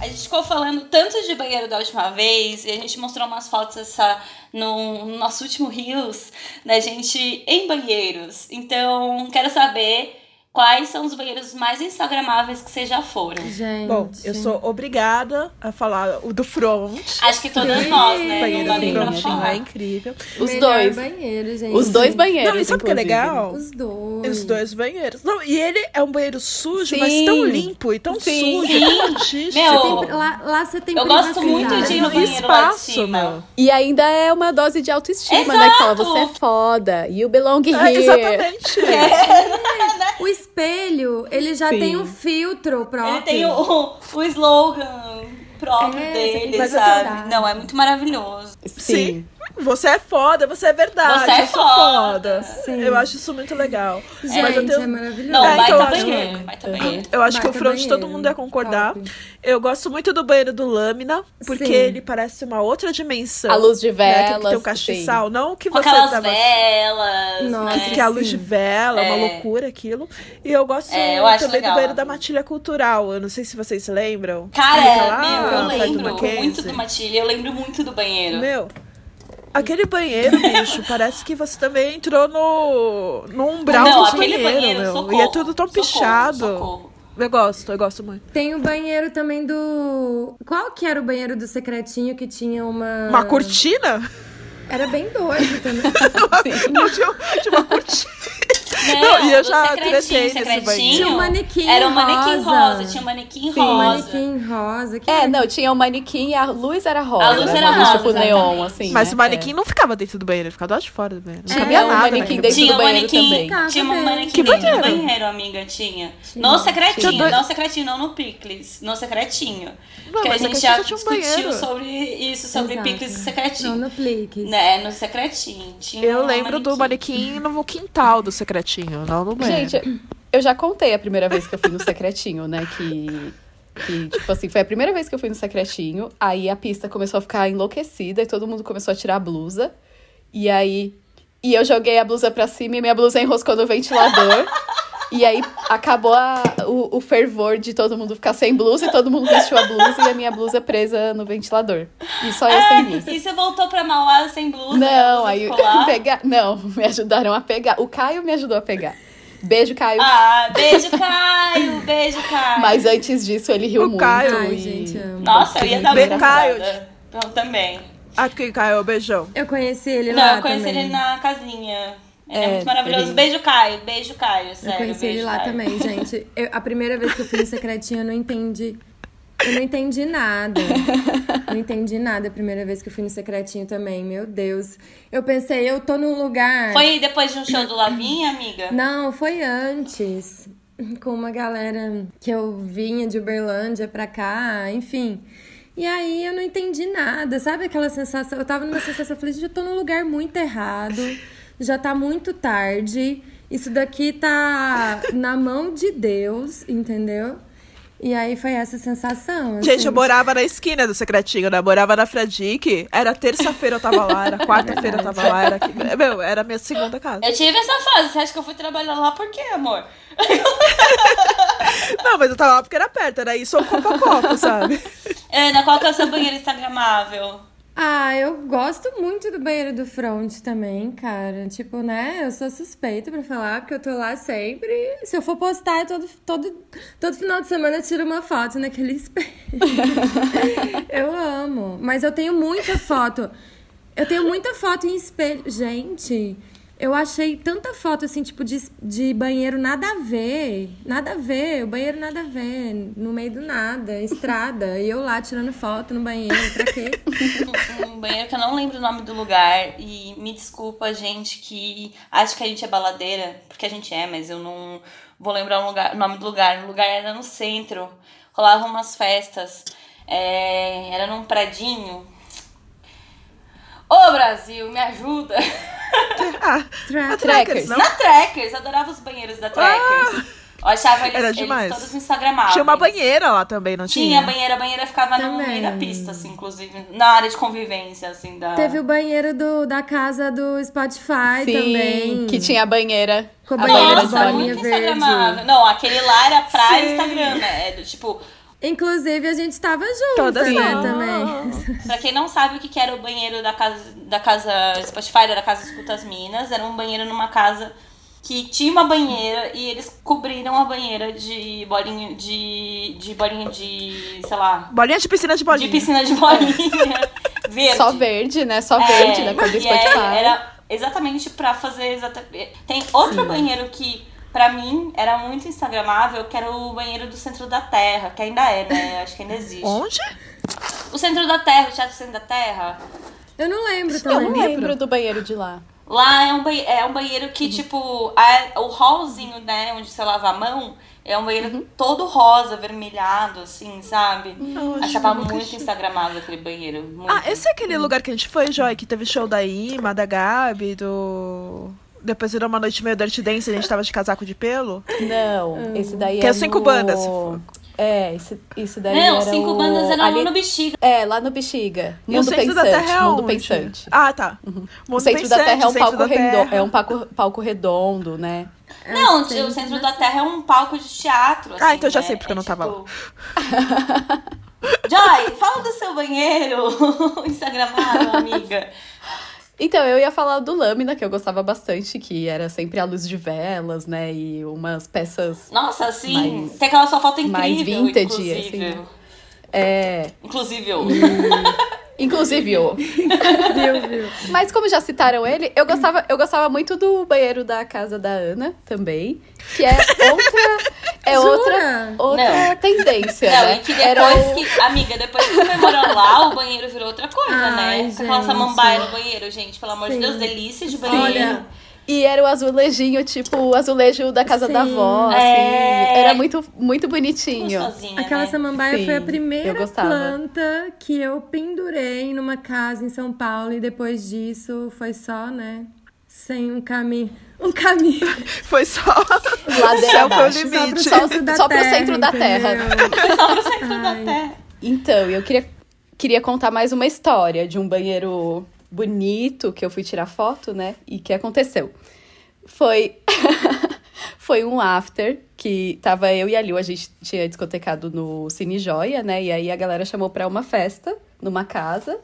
A gente ficou falando tanto de banheiro da última vez, e a gente mostrou umas fotos essa, no, no nosso último Rios, da gente em banheiros. Então, quero saber quais são os banheiros mais instagramáveis que vocês já foram. Gente. Bom, eu sou obrigada a falar o do front. Acho que todas Sim. nós, né? banheiro do front falar. é incrível. Os Melhor dois. banheiro, gente. Os dois banheiros. Não, e sabe o que é legal? Os dois. Os dois banheiros. Não, e ele é um banheiro sujo, mas Sim. tão limpo e tão Sim. sujo, Sim. Meu, Tem- lá, lá você tem Eu gosto muito de ir no banheiro lá de espaço, cima. meu. E ainda é uma dose de autoestima, Exato! né? Que fala, você é foda. You belong É, here. exatamente. <laughs> <laughs> O espelho, ele já Sim. tem um filtro próprio. Ele tem o, o slogan próprio É, dele, sabe? Não, é muito maravilhoso. Sim. Você é foda, você é verdade. Você é eu sou foda. Sim. Eu acho isso muito legal. Gente, mas eu tenho... é maravilhoso. Não, É, vai então tá eu acho banheiro, que- vai tá banheiro. Eu acho que o Baita front todo banheiro. mundo ia concordar. Top. Eu gosto muito do banheiro do Lâmina, porque Sim. ele parece uma outra dimensão. A luz de né? Que tem velas. um castiçal. Não que Com você aquelas tava... velas, Nossa, né? Que é a luz Sim. de vela, uma É. loucura aquilo. E eu gosto É, eu também legal. do banheiro da matilha cultural. Eu não sei se vocês se lembram. Cara, Fica lá, meu, eu do lembro muito do Matilha, eu lembro muito do banheiro. Meu, aquele banheiro, bicho, parece que você também entrou no, no umbral não, do aquele banheiro, banheiro, meu. socorro. e é tudo tão socorro, pichado. socorro. Eu gosto, eu gosto muito. Tem o banheiro também do. Qual que era o banheiro do secretinho que tinha uma. Uma cortina? Era bem doido também. <laughs> Não, tinha, tinha uma cortina. Não, Não, e eu já tretei nesse secretinho, banheiro. Tinha um manequim Era um manequim rosa. rosa, tinha um manequim Sim. Um rosa. manequim rosa. Que É, não, tinha o manequim e a luz era rosa. A luz né? era rosa, Tipo exatamente. neon, assim. Mas né? o manequim não ficava dentro do banheiro, ele ficava do lado de fora do banheiro. Não É, cabia o nada manequim dentro Tinha do um banheiro manequim, também. Tá, tinha um manequim Que dentro do banheiro? banheiro, amiga, tinha. Tinha. No secretinho, Tinha dois- não secretinho, não no picles, no secretinho. Não, Porque a mas gente já um discutiu banheiro. sobre isso, sobre picles e Não, secretinho. no Pliques. Né, no secretinho. Eu um lembro do manequim no quintal do secretinho, não no banheiro. Gente, eu já contei a primeira vez que eu fui no secretinho, né? Que, que, tipo assim, foi a primeira vez que eu fui no secretinho. Aí a pista começou a ficar enlouquecida e todo mundo começou a tirar a blusa. E aí. E eu joguei a blusa pra cima e minha blusa enroscou no ventilador. E aí acabou a- o, o fervor de todo mundo ficar sem blusa e todo mundo vestiu a blusa e a minha blusa presa no ventilador. E só eu sem blusa. E você voltou pra Mauá sem blusa? a Não, blusa aí <laughs> pegar. Não, me ajudaram a pegar. O Caio me ajudou a pegar. Beijo, Caio. Ah, beijo, Caio! Beijo, Caio! Mas antes disso, ele riu O muito. Caio. Ai, e- gente, amo. Nossa, eu ia dar Bem, muito Caio. Eu também. Aqui, Caio, beijão. Eu conheci ele Não, lá eu conheci também. ele na casinha. Ele é, É, muito maravilhoso. ele- Beijo, Caio. Beijo, Caio. Eu Sério, conheci beijo, ele lá Caio. também, <laughs> gente. Eu- a primeira vez que eu fui no secretinho, eu não entendi. Eu não entendi nada. Não entendi nada a primeira vez que eu fui no secretinho também. Meu Deus. Eu pensei, eu tô num lugar. Foi depois de um show do Lavinha, amiga? Não, foi antes. Com uma galera que eu vinha de Uberlândia pra cá, enfim. E aí eu não entendi nada, sabe aquela sensação? Eu tava numa sensação, eu falei, gente, eu tô num lugar muito errado, já tá muito tarde, isso daqui tá na mão de Deus, entendeu? E aí foi essa sensação. Gente, assim. eu morava na esquina do secretinho, né? Eu morava na Fradique. Era terça-feira eu tava lá, era <laughs> quarta-feira eu tava lá. Era, aqui- meu, era a minha segunda casa. Eu tive essa fase. Você acha que eu fui trabalhar lá por quê, amor? <laughs> Não, mas eu tava lá porque era perto, era isso ou copo a copo, sabe? Ana, qual que é o seu banheiro instagramável? Ah, eu gosto muito do banheiro do front também, cara. Tipo, né? Eu sou suspeita pra falar, porque eu tô lá sempre. Se eu for postar, todo, todo, todo final de semana eu tiro uma foto naquele <laughs> espelho. eu amo. Mas eu tenho muita foto. Eu tenho muita foto em espelho. Gente, eu achei tanta foto assim, tipo, de, de banheiro nada a ver. Nada a ver. O banheiro nada a ver. No meio do nada, <laughs> estrada. E eu lá tirando foto no banheiro. Pra quê? <laughs> Um banheiro que eu não lembro o nome do lugar. E me desculpa, gente, que acho que a gente é baladeira. Porque a gente é, mas eu não vou lembrar o, lugar, o nome do lugar. O lugar era no centro. Rolavam umas festas. É, era num pradinho. Ô, Brasil, me ajuda! Ah, Tra- a Trackers, não? Na Trackers, adorava os banheiros da Trackers. eu achava eles, Era eles demais. todos instagramáveis. Tinha uma banheira lá também, não tinha? Tinha banheira, a banheira ficava no Também. meio da pista, assim, inclusive. Na área de convivência, assim, da... Teve o banheiro do, da casa do Spotify Sim, também. que tinha a banheira. Com a banheira Nossa, muito verde. instagramável. Não, aquele lá era pra Sim. Instagram, né? É do tipo... Inclusive, a gente tava junto, Todas né, também. <laughs> Pra quem não sabe o que era o banheiro da casa, da casa Spotify, era da casa Escuta as Minas, era um banheiro numa casa que tinha uma banheira e eles cobriram a banheira de bolinha de, de bolinha de, sei lá, Bolinha de piscina de bolinha. de piscina de bolinha <laughs> verde. Só verde, né? Só É, verde, né? Quando Spotify. é, era exatamente pra fazer exatamente. Tem outro banheiro que pra mim era muito instagramável, que era o banheiro do Centro da Terra, que ainda é, né? Acho que ainda existe. Onde? O Centro da Terra, o Teatro Centro da Terra. Eu não lembro Eu também. não lembro do banheiro de lá. Lá é um, banhe- é um banheiro que, tipo, a- o hallzinho, né, onde você lava a mão, é um banheiro todo rosa, vermelhado, assim, sabe? Não, acho Achava eu muito tive. instagramável aquele banheiro. Muito. Ah, esse é aquele lugar que a gente foi, Joy, que teve show da Ima, da Gabi, do. Depois virou uma noite meio Dirty Dance e a gente tava de casaco de pelo. Não, esse daí Que é é cinco no- bandas, se for. É, esse, isso daí Não, era cinco o... bandas eram ali- no Bexiga. É, lá no Bexiga. E o Mundo centro da Pensante. Terra é Mundo onde? Pensante. Ah, tá. O Mundo centro da Pensante, Terra é um palco da redondo, é um palco, palco redondo, né? Não, É, o Centro da Terra é um palco de teatro. Ah, assim, então eu já né? sei, porque eu não tava tipo... <laughs> Joy, fala do seu banheiro <laughs> Instagramável, amiga. Então, eu ia falar do Lâmina, que eu gostava bastante, que era sempre a luz de velas, né? E umas peças. Nossa, assim, Mais- tem aquela sua foto incrível, mais vintage, inclusive. assim. É. Inclusive, Inclusive, <laughs> o. Viu, viu? <laughs> Mas como já citaram ele, eu gostava, eu gostava muito do banheiro da casa da Ana também. Que é outra. É Jura? outra, outra Não. tendência, Não, né? e que depois o- que. Amiga, depois que foi morar lá, o banheiro virou outra coisa, Ai, né? Aquela gente. samambaia no banheiro, gente. Pelo amor de Sim. Deus, delícia de banheiro. Olha, E era o azulejinho, tipo, o azulejo da casa da Sim. avó, assim. É. Era muito, muito bonitinho. Gostosinha, Aquela né? samambaia Sim, foi a primeira planta que eu pendurei numa casa em São Paulo e depois disso foi só, né? Sem um caminho. Um caminho. <laughs> Foi só. Ladeira céu foi o abaixo. limite. Só pro centro da Só pro terra. centro da terra. <laughs> Só pro centro da Ai. terra. Então, eu queria, queria contar mais uma história de um banheiro bonito que eu fui tirar foto, né? E que aconteceu. Foi. <laughs> Foi um after que tava eu e a Liu, a gente tinha discotecado no Cine Joia, né? E aí a galera chamou pra uma festa numa casa.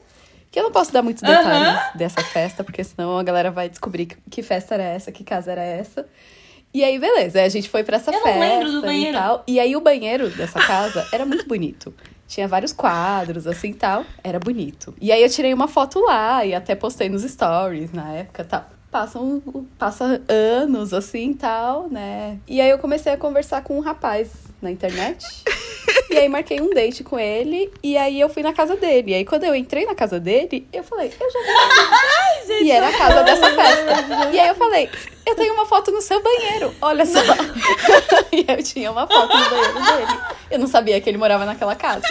Que eu não posso dar muitos detalhes dessa festa, porque senão a galera vai descobrir que- que festa era essa, que casa era essa. E aí, beleza, a gente foi pra essa Eu festa e tal. E aí o banheiro dessa casa era muito bonito. Tinha vários quadros, assim, tal. Era bonito. E aí eu tirei uma foto lá e até postei nos stories na época, tal. Passam, passa anos, assim, tal, né? E aí eu comecei a conversar com um rapaz na internet. <laughs> e aí marquei um date com ele. E aí eu fui na casa dele. E aí quando eu entrei na casa dele, eu falei, eu já vi. <laughs> e era a casa dessa festa. E aí eu falei, eu tenho uma foto no seu banheiro, olha só. <laughs> e eu tinha uma foto no banheiro dele. Eu não sabia que ele morava naquela casa.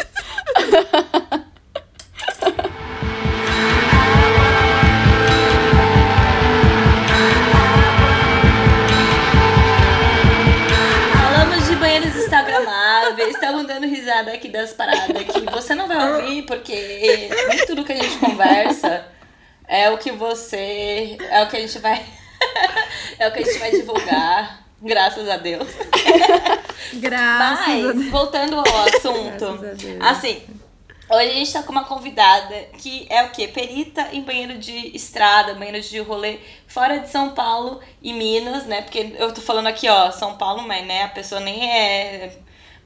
Instagramáveis, estamos dando risada aqui das paradas que você não vai ouvir, porque nem tudo que a gente conversa é o que você. É o que a gente vai. <laughs> é o que a gente vai divulgar. Graças a Deus. Graças a Deus. Mas, voltando ao assunto. Graças a Deus. Assim, hoje a gente tá com uma convidada que é o quê? Perita em banheiro de estrada, banheiro de rolê fora de São Paulo e Minas, né? Porque eu tô falando aqui, ó, São Paulo, mas né, a pessoa nem é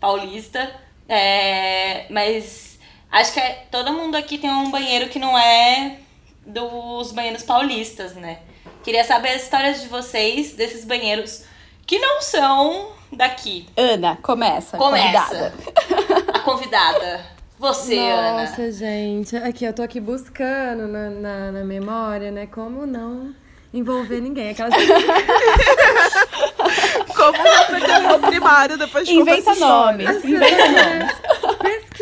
paulista. É, mas acho que é- todo mundo aqui tem um banheiro que não é dos banheiros paulistas, né? Queria saber as histórias de vocês desses banheiros que não são daqui. Ana, começa. Começa. convidada. A convidada. Você, Ana. Nossa, gente. Aqui, eu tô aqui buscando na, na, na memória, né? Como não envolver ninguém. Aquelas... <laughs> Como <laughs> não perder o primário depois de Inventa nomes. Inventa nomes.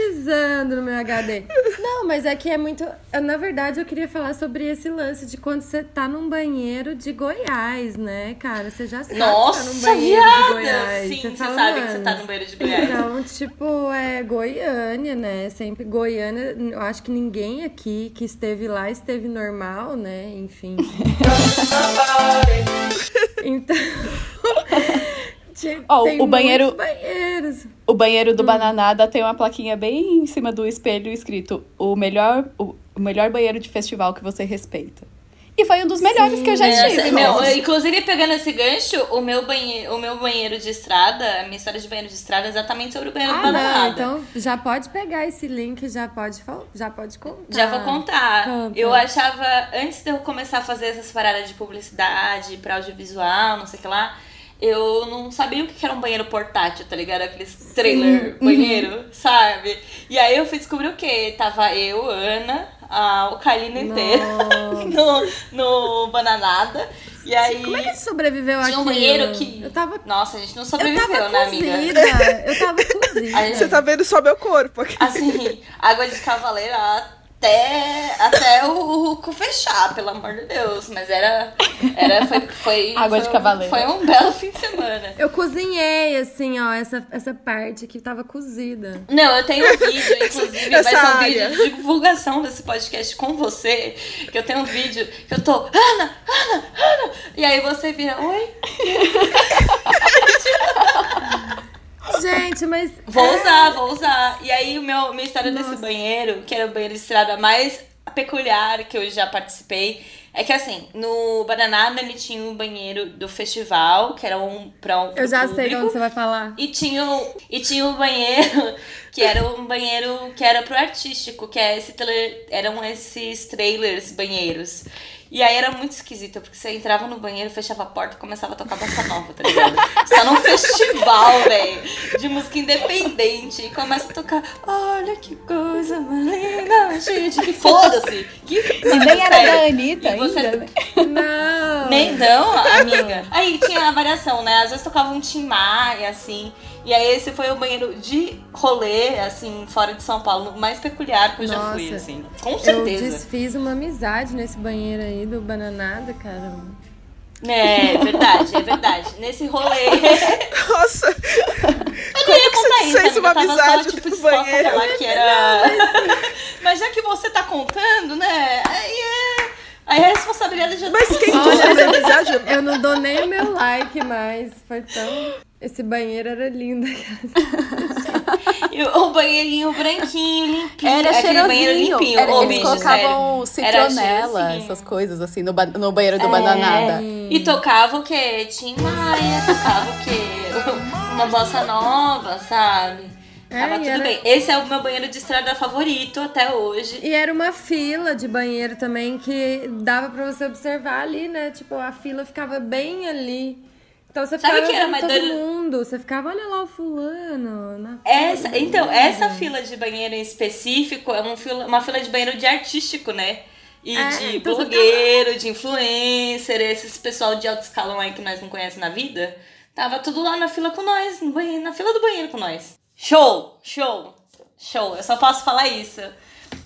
Pesquisando no meu HD. Não, mas é que é muito. Na verdade, eu queria falar sobre esse lance de quando você tá num banheiro de Goiás, né, cara? Você já sabe que tá num Nossa, banheiro de viada! Goiás. Sim, você fala, sabe que você "Mano, tá no banheiro de Goiás. Então, tipo, é Goiânia, né? Sempre Goiânia, eu acho que ninguém aqui que esteve lá esteve normal, né? Enfim. <laughs> então. <laughs> tipo, Ó, tem o banheiro- banheiros. O banheiro do Bananada tem uma plaquinha bem em cima do espelho escrito o melhor, o, o melhor banheiro de festival que você respeita. E foi um dos melhores que eu já estive. meu, inclusive, pegando esse gancho, o meu, banheiro, o meu banheiro de estrada, a minha história de banheiro de estrada é exatamente sobre o banheiro do Ah, não, bananada. então já pode pegar esse link, já pode, já pode contar. Já vou contar. Conta. Eu achava, antes de eu começar a fazer essas paradas de publicidade pra audiovisual, não sei o que lá, eu não sabia o que era um banheiro portátil, tá ligado? Aqueles trailer banheiro, sabe? E aí eu fui descobrir o quê? Tava eu, Ana, a Ocalina inteira <laughs> no, no Bananada. E aí. Como é que você sobreviveu Tinha aqui? um banheiro que. Eu tava, Nossa, a gente não eu sobreviveu, né, amiga? cozida. Eu tava <laughs> cozida. Gente- Você tá vendo só meu corpo aqui. Assim, água de cavaleiro até, até o, o cu fechar, pelo amor de Deus. Mas era. era foi, foi, Água foi de um- cavaleiro. Foi um belo fim de semana. Eu cozinhei, assim, ó, essa, essa parte que tava cozida. Não, eu tenho um vídeo, <laughs> inclusive, vai ser um vídeo de divulgação desse podcast com você. Que eu tenho um vídeo que eu tô. Ana, Ana, Ana! E aí você vira, oi? <laughs> Gente, mas. Vou usar, vou usar. E aí, o meu, minha história desse banheiro, que era o banheiro de estrada mais peculiar que eu já participei, é que assim, no Bananada ele tinha um banheiro do festival, que era um pra um. Eu já pro sei de público. onde você vai falar. E tinha, e tinha um banheiro <laughs> que era um banheiro que era pro artístico, que é esse eram esses trailers banheiros. E aí era muito esquisito, porque você entrava no banheiro, fechava a porta e começava a tocar bossa nova, tá ligado? <laughs> Você tá num festival, velho, de música independente. E começa a tocar, olha que coisa mais linda, gente, que foda-se. Que E nem era da Anitta E você- ainda, né? <laughs> Não! nem não, amiga. Aí tinha a variação, né? Às vezes tocava um Tim Maia, assim. E aí esse foi o banheiro de rolê, assim, fora de São Paulo, mais peculiar que eu já fui, Nossa. assim. Com Eu certeza. desfiz uma amizade nesse banheiro aí do Bananada, cara. É, verdade, é verdade. Nesse rolê. Nossa, Eu não ia que você contar isso, fez amiga. uma Eu tava só, amizade tipo, disposta a banheiro? falar que era. Mas já que você tá contando, né? Aí é. Aí a responsabilidade já mas tá quem Olha, disse amizade? Eu não dou nem o meu like mais. Foi tão. Esse banheiro era lindo. E o banheirinho branquinho, limpinho. Era aquele banheiro cheirosinho. limpinho. Era- eles bicho, colocavam sério. Citronela, cheirosinho. essas coisas, assim, no, ba- no banheiro do Bananada. E tocava o quê? Tim Maia, tocava o quê? Uma bossa nova, sabe? É, Tava tudo era- bem. Esse é o meu banheiro de estrada favorito até hoje. E era uma fila de banheiro também que dava pra você observar ali, né? Tipo, a fila ficava bem ali. Então você Sabe ficava que era mais todo mundo. Você ficava, olha lá o fulano. Na Essa, fila. então, essa fila de banheiro em específico é um fila- uma fila de banheiro de artístico, né? E É, de então blogueiro, de influencer, esses pessoal de alto escalão aí que nós não conhecemos na vida. Tava tudo lá na fila com nós, no banheiro, na fila do banheiro com nós. Show! Show! Show! Eu só posso falar isso.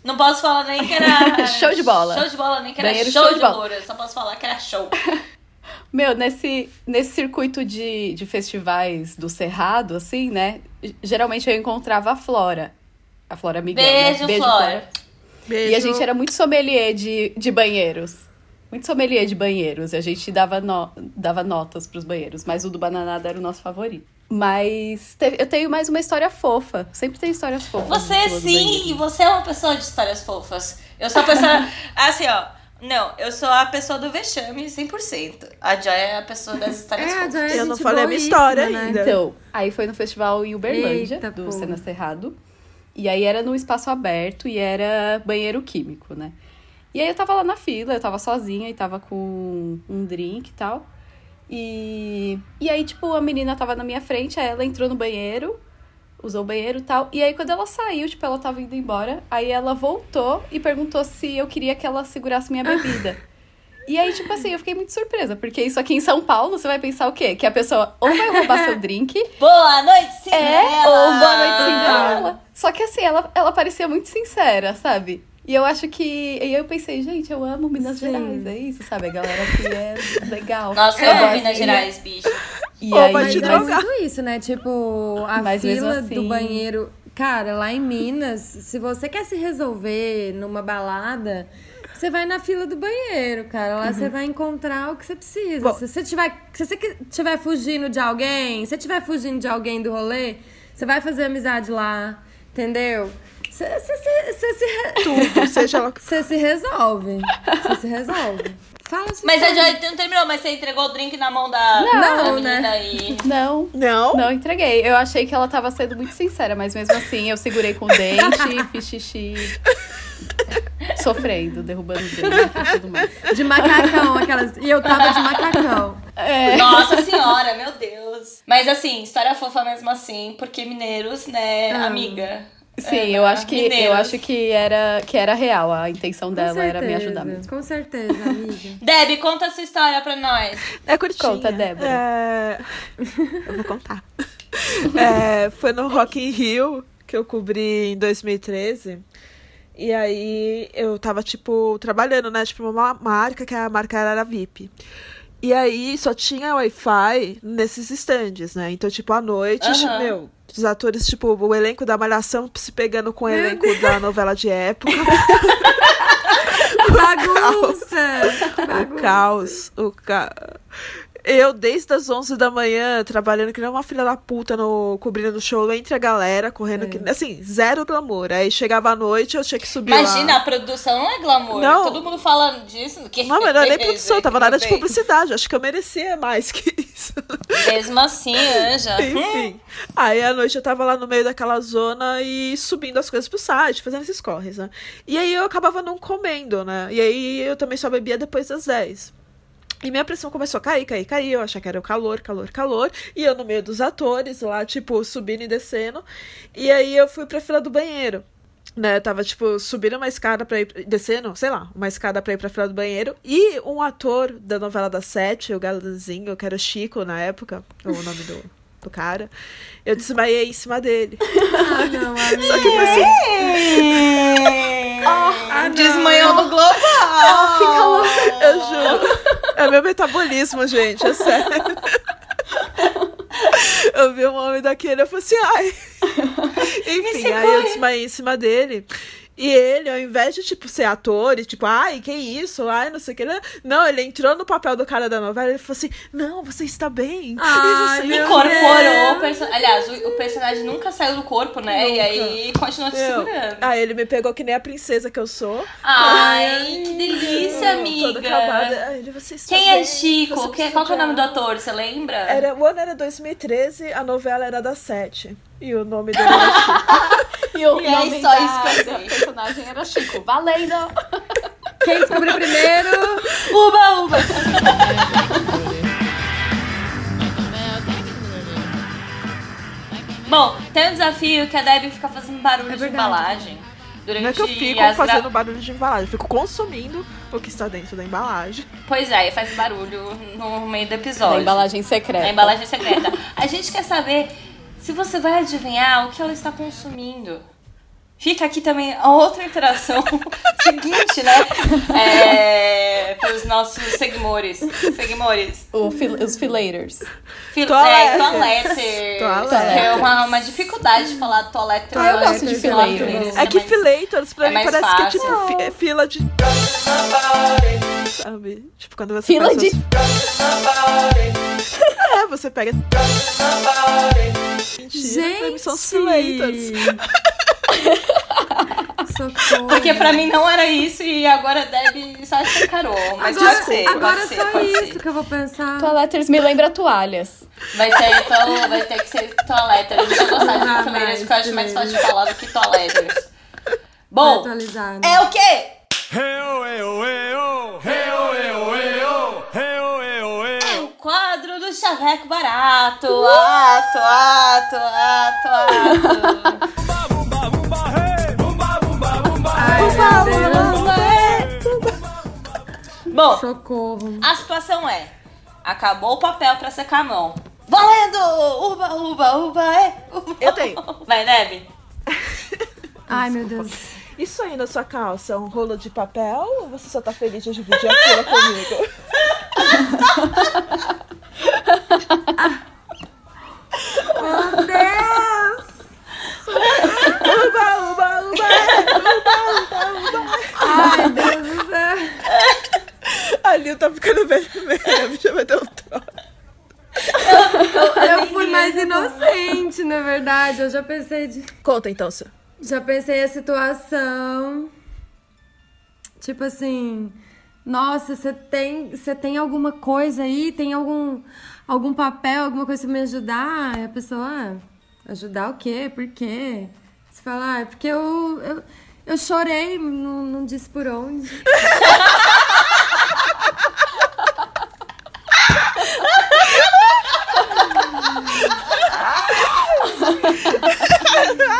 Não posso falar nem que era. <laughs> Show de bola. Show de bola, nem que era Banheiro show, show de de bola. loura. Eu só posso falar que era show. <laughs> Meu, nesse, nesse circuito de, de festivais do Cerrado, assim, né? Geralmente eu encontrava a Flora. A Flora Miguel. né? Beijo, Flora. Beijo. E a gente era muito sommelier de, de banheiros. Muito sommelier de banheiros. E a gente dava, no, dava notas pros banheiros. Mas o do Bananada era o nosso favorito. Mas teve- eu tenho mais uma história fofa. Sempre tem histórias fofas. Você sim, você é uma pessoa de histórias fofas. Eu sou a pessoa. <laughs> assim, ó. Não, eu sou a pessoa do vexame 100%. A Joy é a pessoa das histórias É, a fofas. É Eu não falei a minha história né? ainda. Então, aí foi no festival em Uberlândia, Eita, do pô. Cena Cerrado. E aí era num espaço aberto e era banheiro químico, né? E aí eu tava lá na fila, eu tava sozinha e tava com um drink e tal. E, e aí, tipo, a menina tava na minha frente, aí ela entrou no banheiro, usou o banheiro e tal. E aí, quando ela saiu, tipo, ela tava indo embora, aí ela voltou e perguntou se eu queria que ela segurasse minha bebida. <laughs> E aí, tipo assim, eu fiquei muito surpresa, porque isso aqui em São Paulo, você vai pensar o quê? Que a pessoa ou vai roubar seu drink, <laughs> Boa noite, é, Cinderela! ou boa noite, Cinderela. Só que assim, ela, ela parecia muito sincera, sabe? E eu acho que. E eu pensei, gente, eu amo Minas Sim. Gerais, é isso, sabe? A galera que é <laughs> legal. Nossa, eu Eu amo Minas Gerais, bicho. E Ô, aí, Mas é drogar. muito isso, né? Tipo, a Mas mesmo fila assim- do banheiro. Cara, lá em Minas, se você quer se resolver numa balada, você vai na fila do banheiro, cara. Lá você vai encontrar o que você precisa. Bom. se você tiver, se você estiver fugindo de alguém, se você estiver fugindo de alguém do rolê, Você vai fazer amizade lá, entendeu? Você você- você- você se, Tudo, seja lá você se resolve. Você se resolve. Fala assim. Mas a Joy não terminou, mas você entregou o drink na mão da, Não, da né? menina e. Não, Não? não entreguei. Eu achei que ela tava sendo muito sincera, mas mesmo assim eu segurei com o dente, <laughs> fiz xixi. Sofrendo, derrubando o drink e tudo mais. De macacão, aquelas. E eu tava de macacão. É. Nossa senhora, meu Deus. Mas assim, história fofa mesmo assim, porque mineiros, né, Ah. amiga. Sim, eu acho que eu acho que era que era real. A intenção Com dela era me certeza, ajudar mesmo. Com certeza, amiga. <laughs> Deb, conta a sua história pra nós. É curtinha. Conta, Débora. É... <laughs> Eu vou contar. <laughs> É, foi no Rock in Rio que eu cobri em 2013. E aí eu tava, tipo, trabalhando, né? Tipo, uma marca, que a marca era VIP. E aí só tinha Wi-Fi nesses stands, né? Então, tipo, à noite, Aham. meu, os atores, tipo, o elenco da Malhação se pegando com o elenco da novela de época. <laughs> Bagunça! O caos, o ca... Eu, desde as 11 da manhã, trabalhando que nem uma filha da puta, no, cobrindo o show entre a galera, correndo, que, assim, zero glamour. Aí chegava à noite, eu tinha que subir Imagina, lá. a produção não é glamour. Não. Todo mundo falando disso. Que... Não, mas não era nem <laughs> produção, eu tava na área de publicidade. Acho que eu merecia mais que isso. Mesmo assim, Anja. <laughs> Enfim. Aí à noite eu tava lá no meio daquela zona e subindo as coisas pro site, fazendo esses corres, né? E aí eu acabava não comendo, né? E aí eu também só bebia depois das 10. E minha pressão começou a cair, cair, cair. Eu achava que era o calor, calor, calor. E eu no meio dos atores lá, tipo, subindo e descendo. E aí eu fui pra fila do banheiro. Né, eu tava, tipo, subindo uma escada pra ir. Descendo, sei lá, uma escada pra ir pra fila do banheiro. E um ator da novela das sete, o Galanzinho, que era o Chico na época, o nome do, do cara, eu desmaiei em cima dele. Ah, não, amiga. <laughs> Só que foi assim. Ah, não. Desmanhou no global. <laughs> Que calor. Eu juro. É meu metabolismo, gente, é sério. <laughs> Eu vi um homem daquele, eu falei assim, ai. <laughs> Enfim, aí eu desmaiei em cima dele. E ele, ao invés de, tipo, ser ator e, tipo, ai, que isso, ai, não sei o que. ele- Não, ele entrou no papel do cara da novela e falou assim: Não, você está bem. Ai, você- Incorporou o Deus. personagem. Aliás, o, o personagem nunca saiu do corpo, né? E aí continua te Meu, segurando. Aí ele me pegou que nem a princesa que eu sou. Ai, que delícia, amiga. Toda acabada. Aí ele, você está Quem é bem, Chico? Quem- precisa qual que é o nome do ator? Você lembra? Era, o ano era 2013, a novela era das sete. E o nome dele era Chico. <laughs> E o E aí, nome só da, isso que eu sei. personagem era Chico. Valendo! Quem descobriu primeiro? Uba, uba. Bom, tem um desafio que a Debbie fica fazendo barulho É de embalagem. Durante Não é que eu fico gra- fazendo barulho de embalagem, eu fico consumindo o que está dentro da embalagem. Pois é, e faz barulho no meio do A episódio. embalagem secreta. A embalagem secreta. A gente quer saber se você vai adivinhar o que ela está consumindo. Fica aqui também a outra interação <laughs> seguinte, né? É, para os nossos seguidores. Seguidores. O fil- os filators. Fil- Toaleter. É, toaleter. Toaleter. É uma, uma dificuldade de falar toaleter. Ah, eu gosto de Toaleter, filators. É que filators, pra é mim, parece que é fácil. tipo fi- é fila de. Sabe? Tipo, quando você Fila de. suas- É, você pega. Mentira, pra mim são os filators. <laughs> Socorro. Porque pra mim não era isso e agora Debbie só escancarou. Mas agora, pode ser, agora pode é ser, só pode isso ser. que eu vou pensar. Toiletters me lembra toalhas. Vai, ser, to, vai ter que ser toaleter. Eu vou gostar de Ah, mais, porque eu acho mais fácil de falar do que toaleters. Pra Bom, né? é o quê? É o quadro do chaveco barato. Ato, ato, ato, ato. <laughs> Bom, Socorro. a situação é: acabou o papel pra secar a mão. Valendo! Uba, uba, uba, é. Uba. Eu tenho. Vai, Debbie. <laughs> Ai, meu Deus. Isso aí na sua calça é um rolo de papel ou você só tá feliz de dividir a fila <laughs> comigo? Meu Deus! Uba, uba, uba, é, uba, uba, uba. Ai, Deus do céu. Ali eu tá ficando vermelha, a bicha vai ter um troço. Eu fui mais mais inocente, na verdade. Eu já pensei de. Conta então, Su. Já pensei a situação. Tipo assim. Nossa, você tem, você tem alguma coisa aí? Tem algum, algum papel, alguma coisa pra me ajudar? E a pessoa, ah, ajudar o quê? Por quê? Você fala, ah, é porque eu, eu, eu chorei, não, não disse por onde.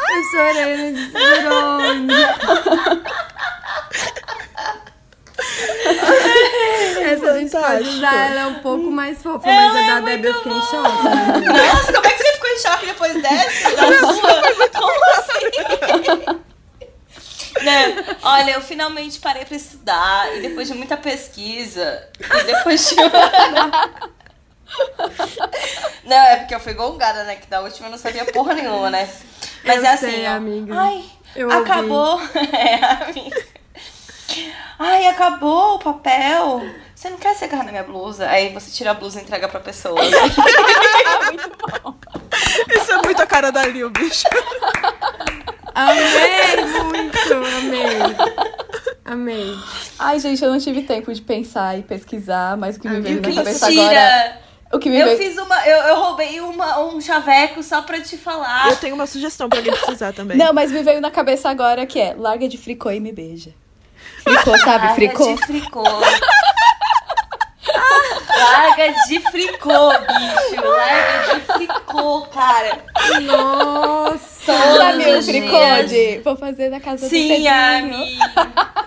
Eu chorei, não disse por onde. Essa a gente pode Fantástico. usar, ela é um pouco mais fofa, mas a da Debbie eu fiquei em choque. Nossa, como é que em choque depois dessa? <laughs> Da sua? Como assim? <laughs> Não, olha, eu finalmente parei pra estudar e depois de muita pesquisa e depois de. <laughs> Não, é porque eu fui gongada, né? Que da última eu não sabia porra nenhuma, né? Mas Eu é assim, sei, ó. amiga. Ai, Eu acabou. É, amiga. Ai, acabou o papel. Você não quer secar na minha blusa? Aí você tira a blusa e entrega pra pessoa. <laughs> Isso é muito a cara da Lil, bicho. Amei muito, amei. Amei. Ai, gente, eu não tive tempo de pensar e pesquisar, mas o que me veio na cabeça agora. O que me Eu veio. fiz uma. Eu, eu roubei uma, um chaveco só pra te falar. Eu tenho uma sugestão pra alguém precisar também. Não, mas me veio na cabeça agora que é larga de fricô e me beija. Fricô, sabe? Larga Fricô. de fricô. Larga de fricô, bicho. Larga de fricô, cara. Nossa. Sabe o os fricô de vou fazer na casa do Sim, amiga.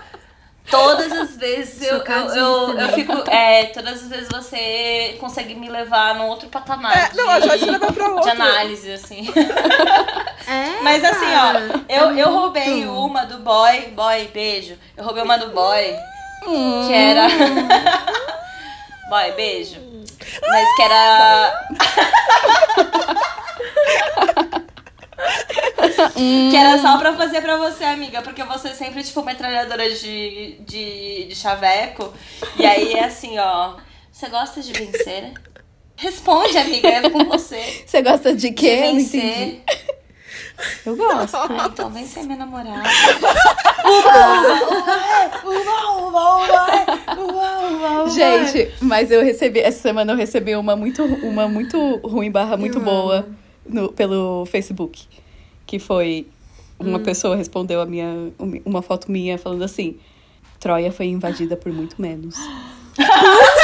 Todas as vezes eu, eu, eu, eu Chocadíssima. fico. É, todas as vezes você consegue me levar num outro patamar. É, não, a Joyce leva pra outro. de análise, assim. É, Mas assim, cara, ó, eu, é eu roubei uma do boy, boy, beijo. Eu roubei uma do boy, Hum. que era. <laughs> boy, beijo. Mas que era. que era só pra fazer pra você, amiga. Porque você sempre, tipo, metralhadora de, de, de chaveco. E aí é assim, ó. Você gosta de vencer? Responde, amiga, é com você. Você gosta de De quê? Entendi. vencer. Eu gosto. Ah, então vem ser minha namorada. Uba, uba, uba, uba, uba, uba. Gente, mas eu recebi, essa semana eu recebi uma muito, uma muito ruim barra muito boa no, pelo Facebook. Que foi uma Hum. pessoa respondeu a minha, uma foto minha falando assim: Troia foi invadida por muito menos. <laughs>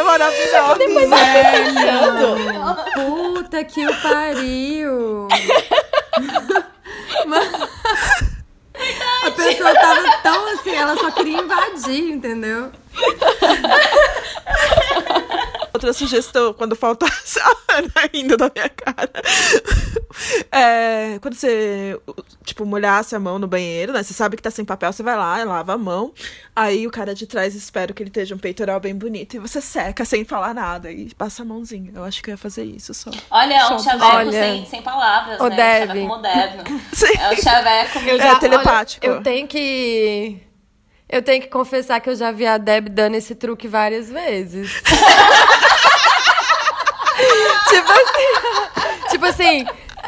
Essa é maravilhosa. Pensando. Puta que o pariu. Mas- A pessoa tava tão assim, ela só queria invadir, entendeu? Outra sugestão, quando faltasse a Ana rindo da minha cara. É, quando você, tipo, molhasse a mão no banheiro, né? Você sabe que tá sem papel, você vai lá, lava a mão. Aí o cara de trás espera que ele esteja um peitoral bem bonito. E você seca sem falar nada e passa a mãozinha. Eu acho que eu ia fazer isso só. Olha, é um chaveco Olha. sem, sem palavras, Ô, né? Deb. Chaveco moderno. <laughs> Sim. É o chaveco É telepático. olha, eu tenho que. Eu tenho que confessar que eu já vi a Deb dando esse truque várias vezes. <laughs> tipo assim. Tipo assim.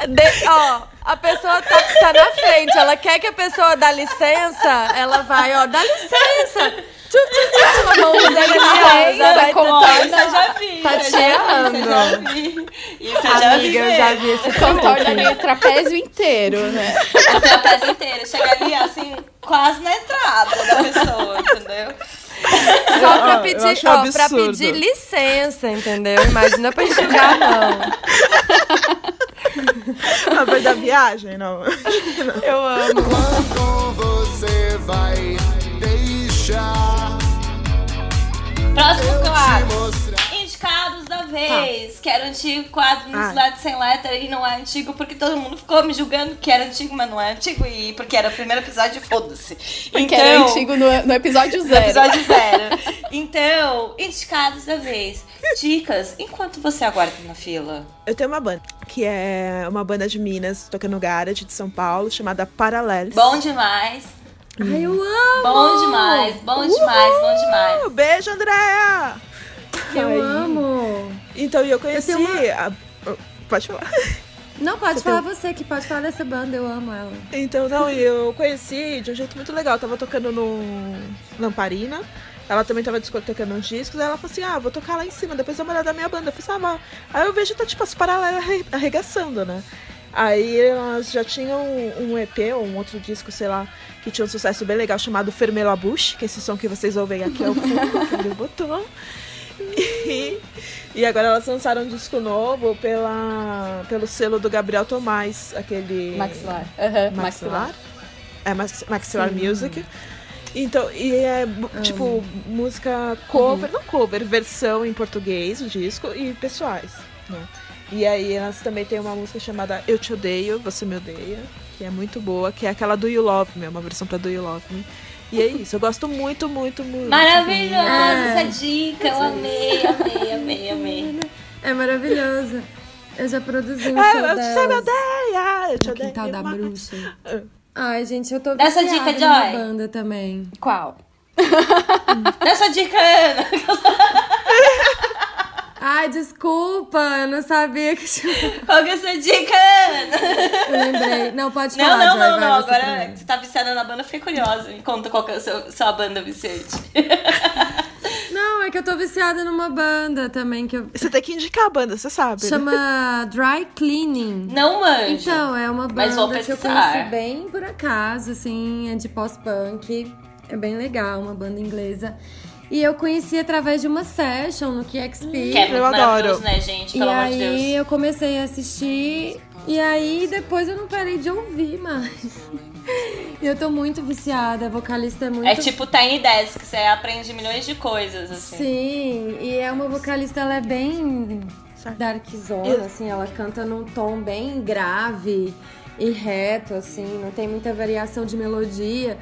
de- ó, a pessoa tá, tá na frente, ela quer que a pessoa dá licença, ela vai, ó, dá licença. Mãozinha ali, ó, licença, vai contorna. Eu já vi. Tá isso eu já vi, Isso eu já vi. Isso eu já vi. Amiga, eu já vi esse Contorna truque. meio trapézio inteiro, né? O trapézio inteiro. Chega ali, assim, quase na entrada da pessoa, entendeu? Só pra Ah, pedir, ó, pra pedir licença, entendeu? Imagina pra enxugar, não. A <laughs> vez da viagem, não. Eu amo. Quando você vai deixar Próximo quadro. Indicados da vez. Que era o antigo quadro nos Ah. Sem Letra e não é antigo porque todo mundo ficou me julgando que era antigo, mas não é antigo. E porque era o primeiro episódio, foda-se. Porque era Então, antigo no, no episódio No zero. episódio zero. <laughs> Então, indicados da vez. Dicas enquanto você aguarda na fila. Eu tenho uma banda, que é uma banda de Minas, tocando garage de São Paulo, chamada Paralelos. Bom demais. Ai, eu amo. Bom demais. Bom demais. Bom demais. Beijo, Andréa! Eu amo. E Então, e eu conheci. Eu tenho a- Pode falar. Não, pode Você falar tem- você, que pode falar dessa banda, eu amo ela. Então, não, e eu conheci de um jeito muito legal. Eu tava tocando no Lamparina. Ela também tava discotecando uns discos. Aí ela falou assim: Ah, vou tocar lá em cima, depois dá uma olhada da minha banda. Eu falei assim: Ah, mas... Aí eu vejo tá tipo as paralelas arre- arregaçando, né? Aí elas já tinham um EP ou um outro disco, sei lá, que tinha um sucesso bem legal chamado Fermela Bush, que é esse som que vocês ouvem aqui ao fundo, <laughs> que ele botou. E, e agora elas lançaram um disco novo pela, pelo selo do Gabriel Tomás, aquele. Maxilar. Aham, Maxilar? É, Max, Maxilar Music. Então, e é tipo música cover, não cover, versão em português, o disco, e pessoais, né? E aí elas também têm uma música chamada Eu Te Odeio, Você Me Odeia, que é muito boa, que é aquela Do You Love Me, é uma versão pra Do You Love Me. E é isso, eu gosto muito, muito, muito. Maravilhosa Ah. essa dica, eu amei, amei, amei, amei. É maravilhosa. Eu já produzi um Ah, show eu Você Me Odeia, Eu Te Odeio. Quintal da. Bruxa. Ai, gente, eu tô Dá essa viciada dica, Joy. banda também. Qual? <laughs> Dá sua dica, Ana. <laughs> Ai, desculpa, eu não sabia que tinha... <laughs> Qual que é a sua dica, Ana? Eu lembrei. Não, pode Não, falar, não, Joy, não, vai não. Agora que você tá viciada na banda, eu fiquei curiosa. Me conta qual que é a sua, sua banda viciante. <laughs> Não, é que eu tô viciada numa banda também, que eu... Você tem que indicar a banda, você sabe. né? chama Dry Cleaning. Não manjo. Então, é uma banda que eu conheci bem por acaso, assim, é de pós-punk. É bem legal, uma banda inglesa. E eu conheci através de uma session no KXP. Que é muito Eu adoro. né, gente? E Pelo amor de aí Deus. eu comecei a assistir e aí depois eu não parei de ouvir mais. E <laughs> eu tô muito viciada, a vocalista é muito É tipo Tiny Desk, que você aprende milhões de coisas, assim. Sim, e é uma vocalista, ela é bem darkzona, assim, ela canta num tom bem grave e reto, assim, não tem muita variação de melodia.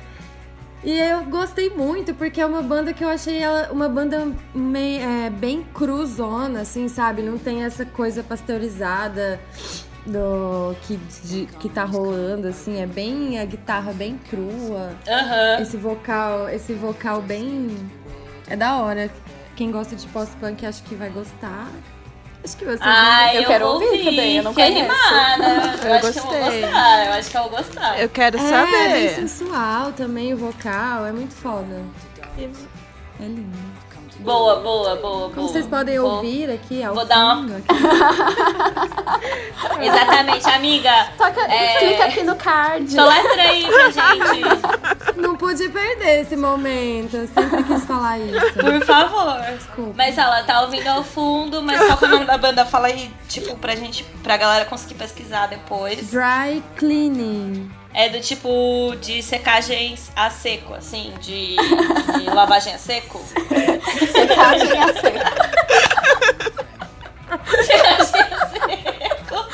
E eu gostei muito, porque é uma banda que eu achei ela uma banda meio, é, bem cruzona, assim, sabe? Não tem essa coisa pasteurizada do que, de- que tá rolando, assim, é bem a guitarra bem crua. Aham. Esse vocal, esse vocal bem. É da hora. Quem gosta de pós-punk acho que vai gostar. Acho que vocês Ah, vão eu, Eu quero vou ouvir também, eu não Fiquei conheço. animada. <laughs> Eu, Eu acho que eu vou gostei. gostar. Eu acho que eu vou gostar. Eu quero É, bem saber. sensual também o vocal, é muito foda. É lindo. Boa, boa, boa, Como boa. vocês podem Vou- ouvir aqui ao vou dar uma-. <laughs> Exatamente, amiga. Toca, É. clica aqui no card. Soletra aí pra gente. Não pude perder esse momento. Eu sempre quis falar isso. Por favor. Desculpa. Mas ela tá ouvindo ao fundo, mas qual que é o nome da banda? Fala aí, tipo, pra gente, pra galera conseguir pesquisar depois. Dry cleaning. É do tipo de secagens a seco, assim, de, de <laughs> lavagem a seco. Secagem a seco. Secagem a seco.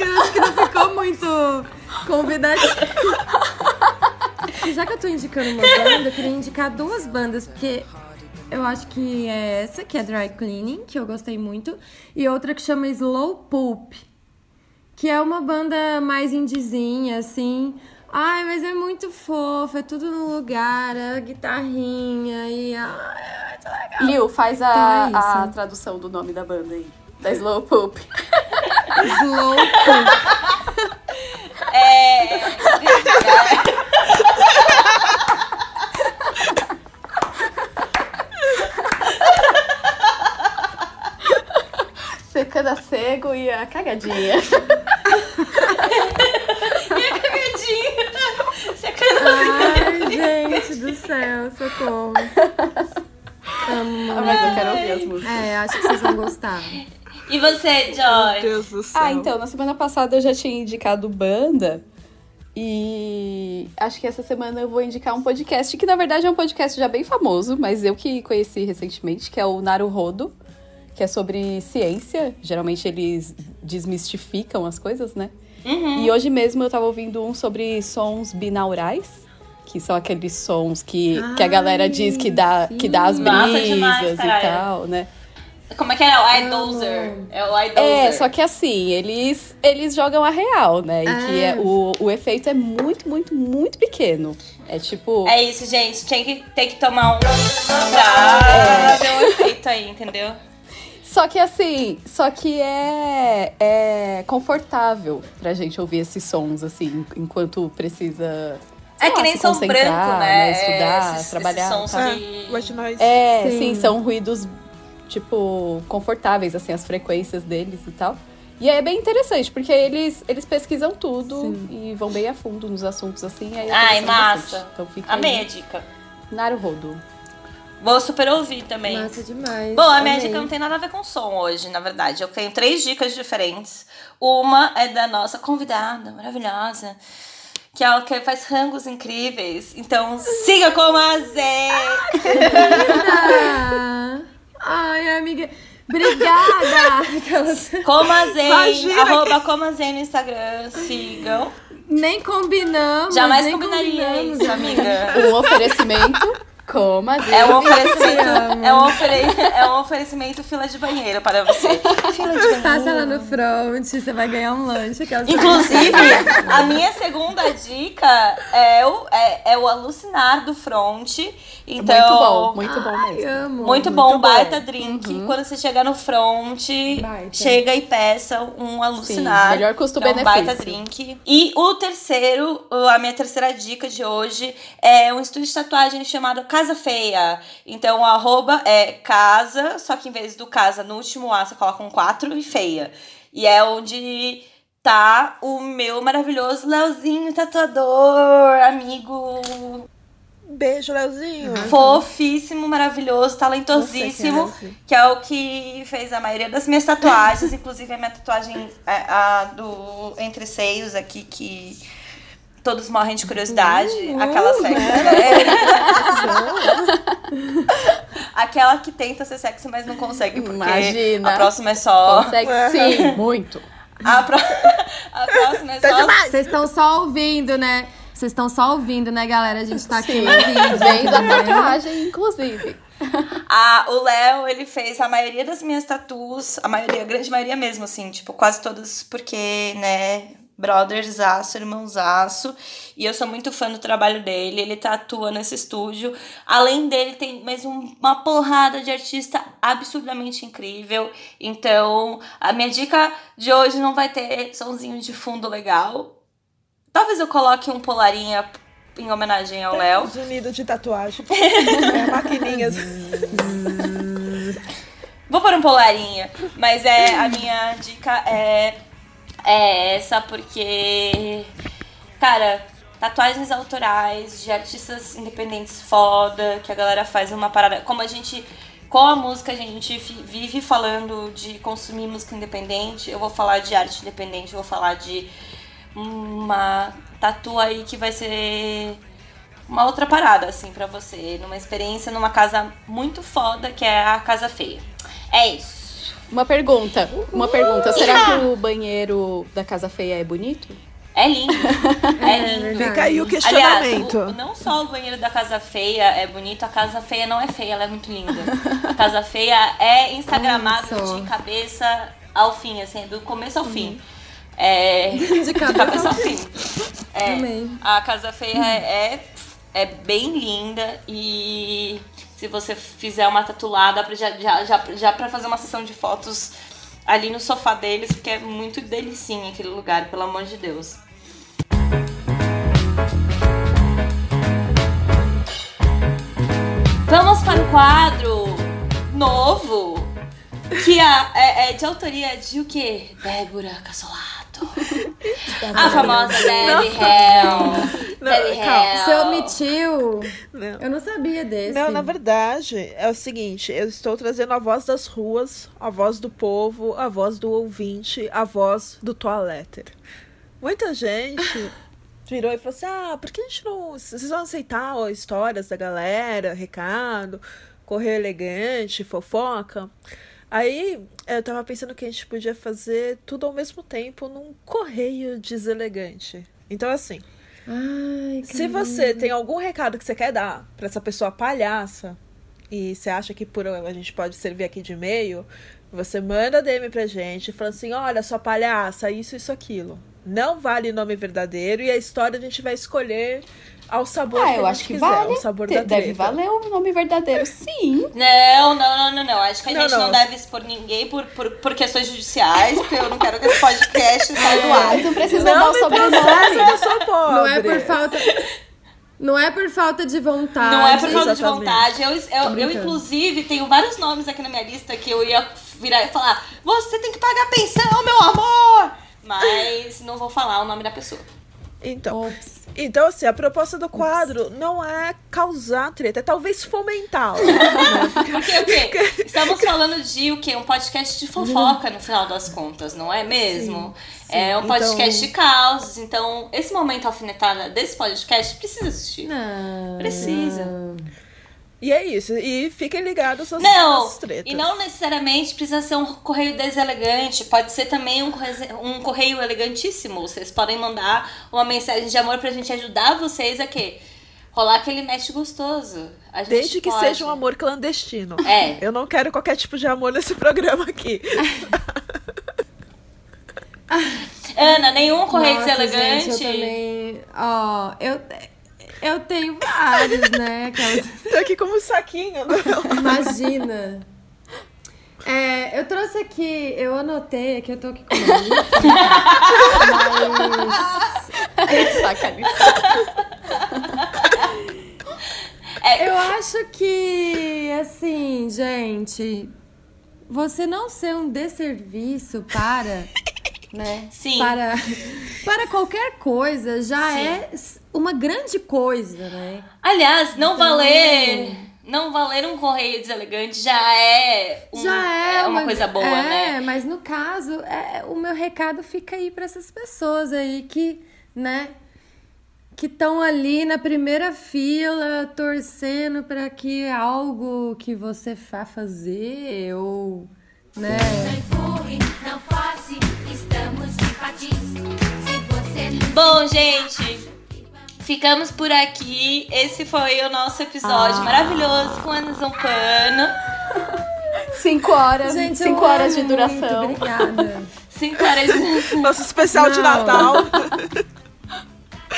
Eu acho que não ficou muito convidativo. <laughs> Já que eu tô indicando uma banda, eu queria indicar duas bandas, porque eu acho que é essa, que é Dry Cleaning, que eu gostei muito, e outra que chama Slow Poop, que é uma banda mais indizinha, assim. Ai, mas é muito fofa, é tudo no lugar, a guitarrinha e. Ai, é muito legal. Liu, faz a, Então é a tradução do nome da banda aí. Da Slow Poop. Slow <laughs> Poop. É. <laughs> Secando a cego e a cagadinha. Minha cagadinha. Secando Ai, gente do céu, socorro. Amo. Ah, mas eu quero ouvir as músicas. É, acho que vocês vão gostar. E você, Meu Joy? Deus do céu. Ah, então, na semana passada eu já tinha indicado banda. E acho que essa semana eu vou indicar um podcast que, na verdade, é um podcast já bem famoso, mas eu que conheci recentemente, que é o Naruhodo, que é sobre ciência. Geralmente eles desmistificam as coisas, né? E hoje mesmo eu tava ouvindo um sobre sons binaurais, que são aqueles sons que, que a galera diz que dá, que dá as brisas demais, e tal, né? Como é que é? O iDozer. É o iDozer. É, só que assim, eles, eles jogam a real, né? E que é, o, o efeito é muito, muito, muito pequeno. É tipo. É isso, gente. Tem que, tem que tomar um pra ver um efeito aí, entendeu? Só que assim, só que é, é confortável pra gente ouvir esses sons, assim, enquanto precisa. É que lá, nem se som concentrar, branco, né? Estudar, Esses- trabalhar. esses sons tá? White noise. É, Sim. sim. são ruídos, tipo, confortáveis, assim, as frequências deles e tal. E é bem interessante, porque eles, eles pesquisam tudo e vão bem a fundo nos assuntos, assim. Aí é Ai, massa. bastante. Então fica Amei a aí. dica. Naruhodo. Vou super ouvir também. Massa demais. Bom, a minha Amei. dica não tem nada a ver com som hoje, na verdade. Eu tenho três dicas diferentes. Uma é da nossa convidada maravilhosa, que é ela que faz rangos incríveis. Então, siga como a Zé! Ah, Ai, amiga. Obrigada! Aquelas- <laughs> Como a Zé, Imagina arroba como a Zé no Instagram. Sigam. Nem combinamos. Jamais nem combinaria combinamos, isso, amiga. Um oferecimento, como assim? É um oferecimento, é um, ofere- é um oferecimento fila de banheiro para você. <laughs> Fila de banheiro. Passa lá no front, você vai ganhar um lanche. aquelas- Inclusive, a minha segunda dica é o, é, é o alucinar do front. Então, muito bom, muito bom Ai, mesmo. amo. Muito bom, Muito bom. baita drink. Quando você chegar no front, Baita. chega e peça um alucinar. melhor É um custo-benefício. baita drink. E o terceiro, a minha terceira dica de hoje é um estúdio de tatuagem chamado Casa Feia. Então, o arroba é casa, só que em vez do casa, no último A, você coloca um 4 e feia. E é onde tá o meu maravilhoso Leozinho tatuador, amigo Beijo, Leozinho. fofíssimo, maravilhoso, talentosíssimo, que é que é o que fez a maioria das minhas tatuagens, <laughs> inclusive a minha tatuagem é, a do entre seios aqui que todos morrem de curiosidade, aquela sexy, <laughs> né? aquela que tenta ser sexy, mas não consegue porque Imagina. a próxima é só Consegue sim, <laughs> muito. a, pro- <laughs> a próxima é só Vocês estão só ouvindo, né? Vocês estão só ouvindo, né, galera? A gente tá aqui Sim, vendo a né? tatuagem, inclusive. A, o Léo, ele fez a maioria das minhas tatuas, a maioria, a grande maioria mesmo, assim, tipo, quase todas, porque, né, brothersaço, irmãozaço, e eu sou muito fã do trabalho dele, ele tatua nesse estúdio. Além dele, tem mais um- uma porrada de artista absurdamente incrível. Então, a minha dica de hoje não vai ter somzinho de fundo legal. Talvez eu coloque um polarinha em homenagem ao Léo. Os Unidos de tatuagem. <laughs> é, maquininhas. Vou pôr um polarinha, mas é a minha dica é, é essa porque, cara, tatuagens autorais de artistas independentes foda, que a galera faz uma parada. Como a gente, com a música, a gente vive falando de consumir música independente, eu vou falar de arte independente, vou falar de uma tatu aí que vai ser uma outra parada, assim, pra você. Numa experiência numa casa muito foda, que é a Casa Feia. É isso. Uma pergunta, uma pergunta. Será que o banheiro da Casa Feia é bonito? É lindo. É <laughs> lindo. verdade. Fica aí o Aliás, questionamento. o- não só o banheiro da Casa Feia é bonito, a Casa Feia não é feia, ela é muito linda. A Casa Feia é instagramável de cabeça ao fim, assim, do começo ao fim. É, <laughs> De cabeça ao fim. É, a Casa Feia é, é bem linda e se você fizer uma tatuada, já, já, já, já pra fazer uma sessão de fotos ali no sofá deles, porque é muito delicinha aquele lugar, pelo amor de Deus. Vamos para o quadro novo, que a- é, é de autoria de o quê? Débora Cassolato. A famosa Debbie Hell. Não, Debbie. Hell. Você omitiu? Não. Eu não sabia desse. Não, na verdade, é o seguinte, eu estou trazendo a voz das ruas, a voz do povo, a voz do ouvinte, a voz do toaletter. Muita gente <laughs> virou e falou assim: ah, por que a gente não. Vocês vão aceitar ó, histórias da galera, recado, correio elegante, fofoca? Aí eu tava pensando que a gente podia fazer tudo ao mesmo tempo num correio deselegante. Então, assim, Ai, se você tem algum recado que você quer dar pra essa pessoa palhaça, e você acha que por a gente pode servir aqui de meio, você manda DM pra gente falando assim: olha, sua palhaça, isso, isso, aquilo. Não vale nome verdadeiro e a história a gente vai escolher ao sabor Ah, eu acho que quiser, vale. ao sabor da Deve treta. valer o nome verdadeiro, sim. Não, não, não, não, não. Acho que a Não, gente não, não. deve expor ninguém por, por, por questões judiciais, porque eu não quero que esse podcast <laughs> saia do ar. Mas não precisa dar o sobrenome. eu sou pobre. Não é por falta. Não é por falta de vontade. Não é por falta de vontade. Eu, eu, eu, inclusive, tenho vários nomes aqui na minha lista que eu ia virar e falar: Você tem que pagar pensão, meu amor! Mas não vou falar o nome da pessoa. Então, Ops. Então, assim, a proposta do quadro não é causar treta, é talvez fomentá-la. <laughs> Porque o quê? Estamos falando de o quê? Um podcast de fofoca no final das contas, não é mesmo? É um Então- podcast de causos. Então, esse momento alfinetada desse podcast precisa existir. Não. Precisa. E é isso. E fiquem ligados às, Não, às tretas. e não necessariamente precisa ser um correio deselegante, pode ser também um correio, um correio elegantíssimo. Vocês podem mandar uma mensagem de amor pra gente ajudar vocês a quê? Rolar aquele match gostoso. A gente Desde que pode. seja um amor clandestino. É. Eu não quero qualquer tipo de amor nesse programa aqui. <laughs> Ana, nenhum correio Nossa, deselegante. Gente, eu também. Ó, eu, eu tenho vários, né? Aquelas... Tô aqui como um saquinho. <laughs> Imagina. É, eu trouxe aqui, eu anotei aqui, eu tô aqui com mas <laughs> Sacanagem. eu acho que, assim, gente, você não ser um desserviço para, né? Sim. Para, <laughs> para qualquer coisa já Sim. é uma grande coisa, né? Aliás, não Então- valer. Não valer um correio deselegante já é, um- Já é, uma, coisa boa, é, né? mas no caso, é, o meu recado fica aí pra essas pessoas aí que, né, que estão ali na primeira fila torcendo pra que algo que você vá fazer ou, né, empurre, não você não Bom, gente, ficamos por aqui. Esse foi o nosso episódio Ah. maravilhoso com Ana Zampano. Cinco horas. Gente, <laughs> cinco horas de duração. Muito, obrigada. Cinco horas de... Nosso especial de Não. Natal. <laughs>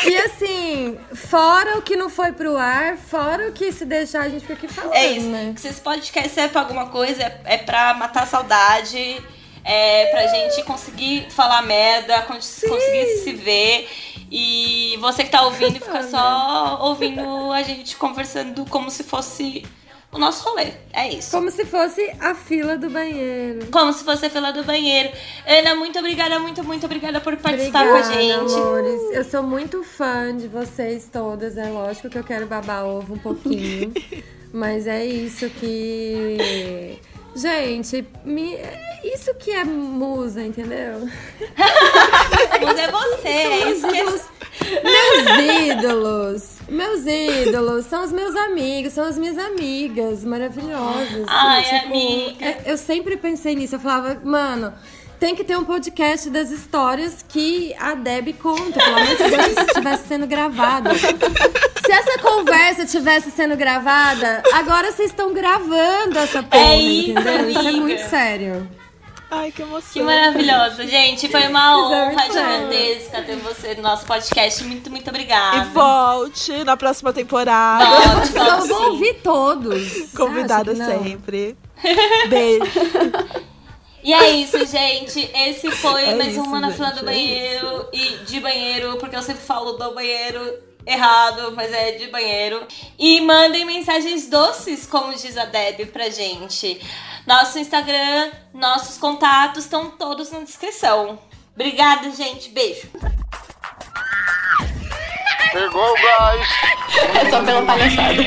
E assim, fora o que não foi pro ar, fora o que se deixar a gente fica aqui falando, É isso. né? Se esse podcast serve pra alguma coisa, é, é pra matar a saudade, é pra gente conseguir falar merda, con- conseguir se ver. E você que tá ouvindo, fica só ouvindo a gente conversando como se fosse o nosso rolê. É isso. Como se fosse a fila do banheiro. Como se fosse a fila do banheiro. Ana, muito obrigada, muito, muito obrigada por participar com a Obrigada, gente. amores. Eu sou muito fã de vocês todas. É lógico que eu quero babar ovo um pouquinho. <laughs> mas é isso que. Gente, me... isso que é musa, entendeu? <laughs> Mas é você, é que é- <laughs> Meus ídolos, meus ídolos são os meus amigos, são as minhas amigas maravilhosas. Ai, Tipo, amiga. é- Eu sempre pensei nisso. Eu falava, mano, tem que ter um podcast das histórias que a Deb conta. Pelo Deus, se estivesse sendo gravado. Se essa conversa estivesse sendo gravada, agora vocês estão gravando essa porra, É isso, entendeu? Isso é muito sério. Ai, que emoção. Que maravilhoso, gente. Foi uma é honra gigantesca ter você no nosso podcast. Muito, muito obrigada. E volte na próxima temporada. Volte, volte, Eu vou ouvir todos. Convidada sempre. <laughs> Beijo. E é isso, gente. Esse foi É mais isso, uma na fila do é banheiro. e de banheiro, porque eu sempre falo do banheiro errado, mas é de banheiro. E mandem mensagens doces, como diz a Deb pra gente. Nosso Instagram, nossos contatos estão todos na descrição. Obrigada, gente. Beijo. Pegou o gás. É só pela palhaçada.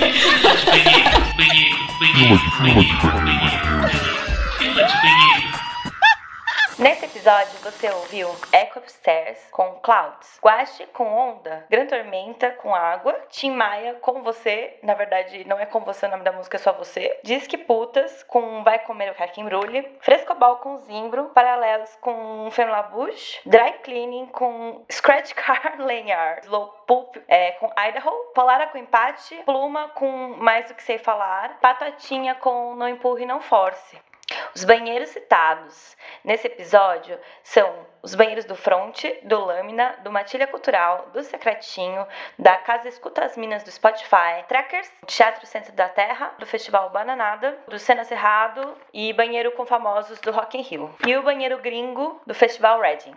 Nesse episódio você ouviu Eco Stairs com Clouds, Guache com Onda, Gran Tormenta com Água, Tim Maia com Você, na verdade não é com você o nome da música, é só você, Disque Putas com Vai Comer o Caque Embrulhe, Frescobal com Zimbro, Paralelos com Femla Bush, Dry Cleaning com Scratch Car <laughs> Lanyard, Slow Pulp é, com Idaho, Polara com Empate, Pluma com Mais do que Sei Falar, Patotinha com Não Empurre Não Force. Os banheiros citados nesse episódio são os banheiros do Fronte, do Lâmina, do Matilha Cultural, do Secretinho, da Casa Escuta as Minas do Spotify, Trackers, Teatro Centro da Terra, do Festival Bananada, do Cena Cerrado e banheiro com famosos do Rock in Rio. E o banheiro gringo do Festival Reading.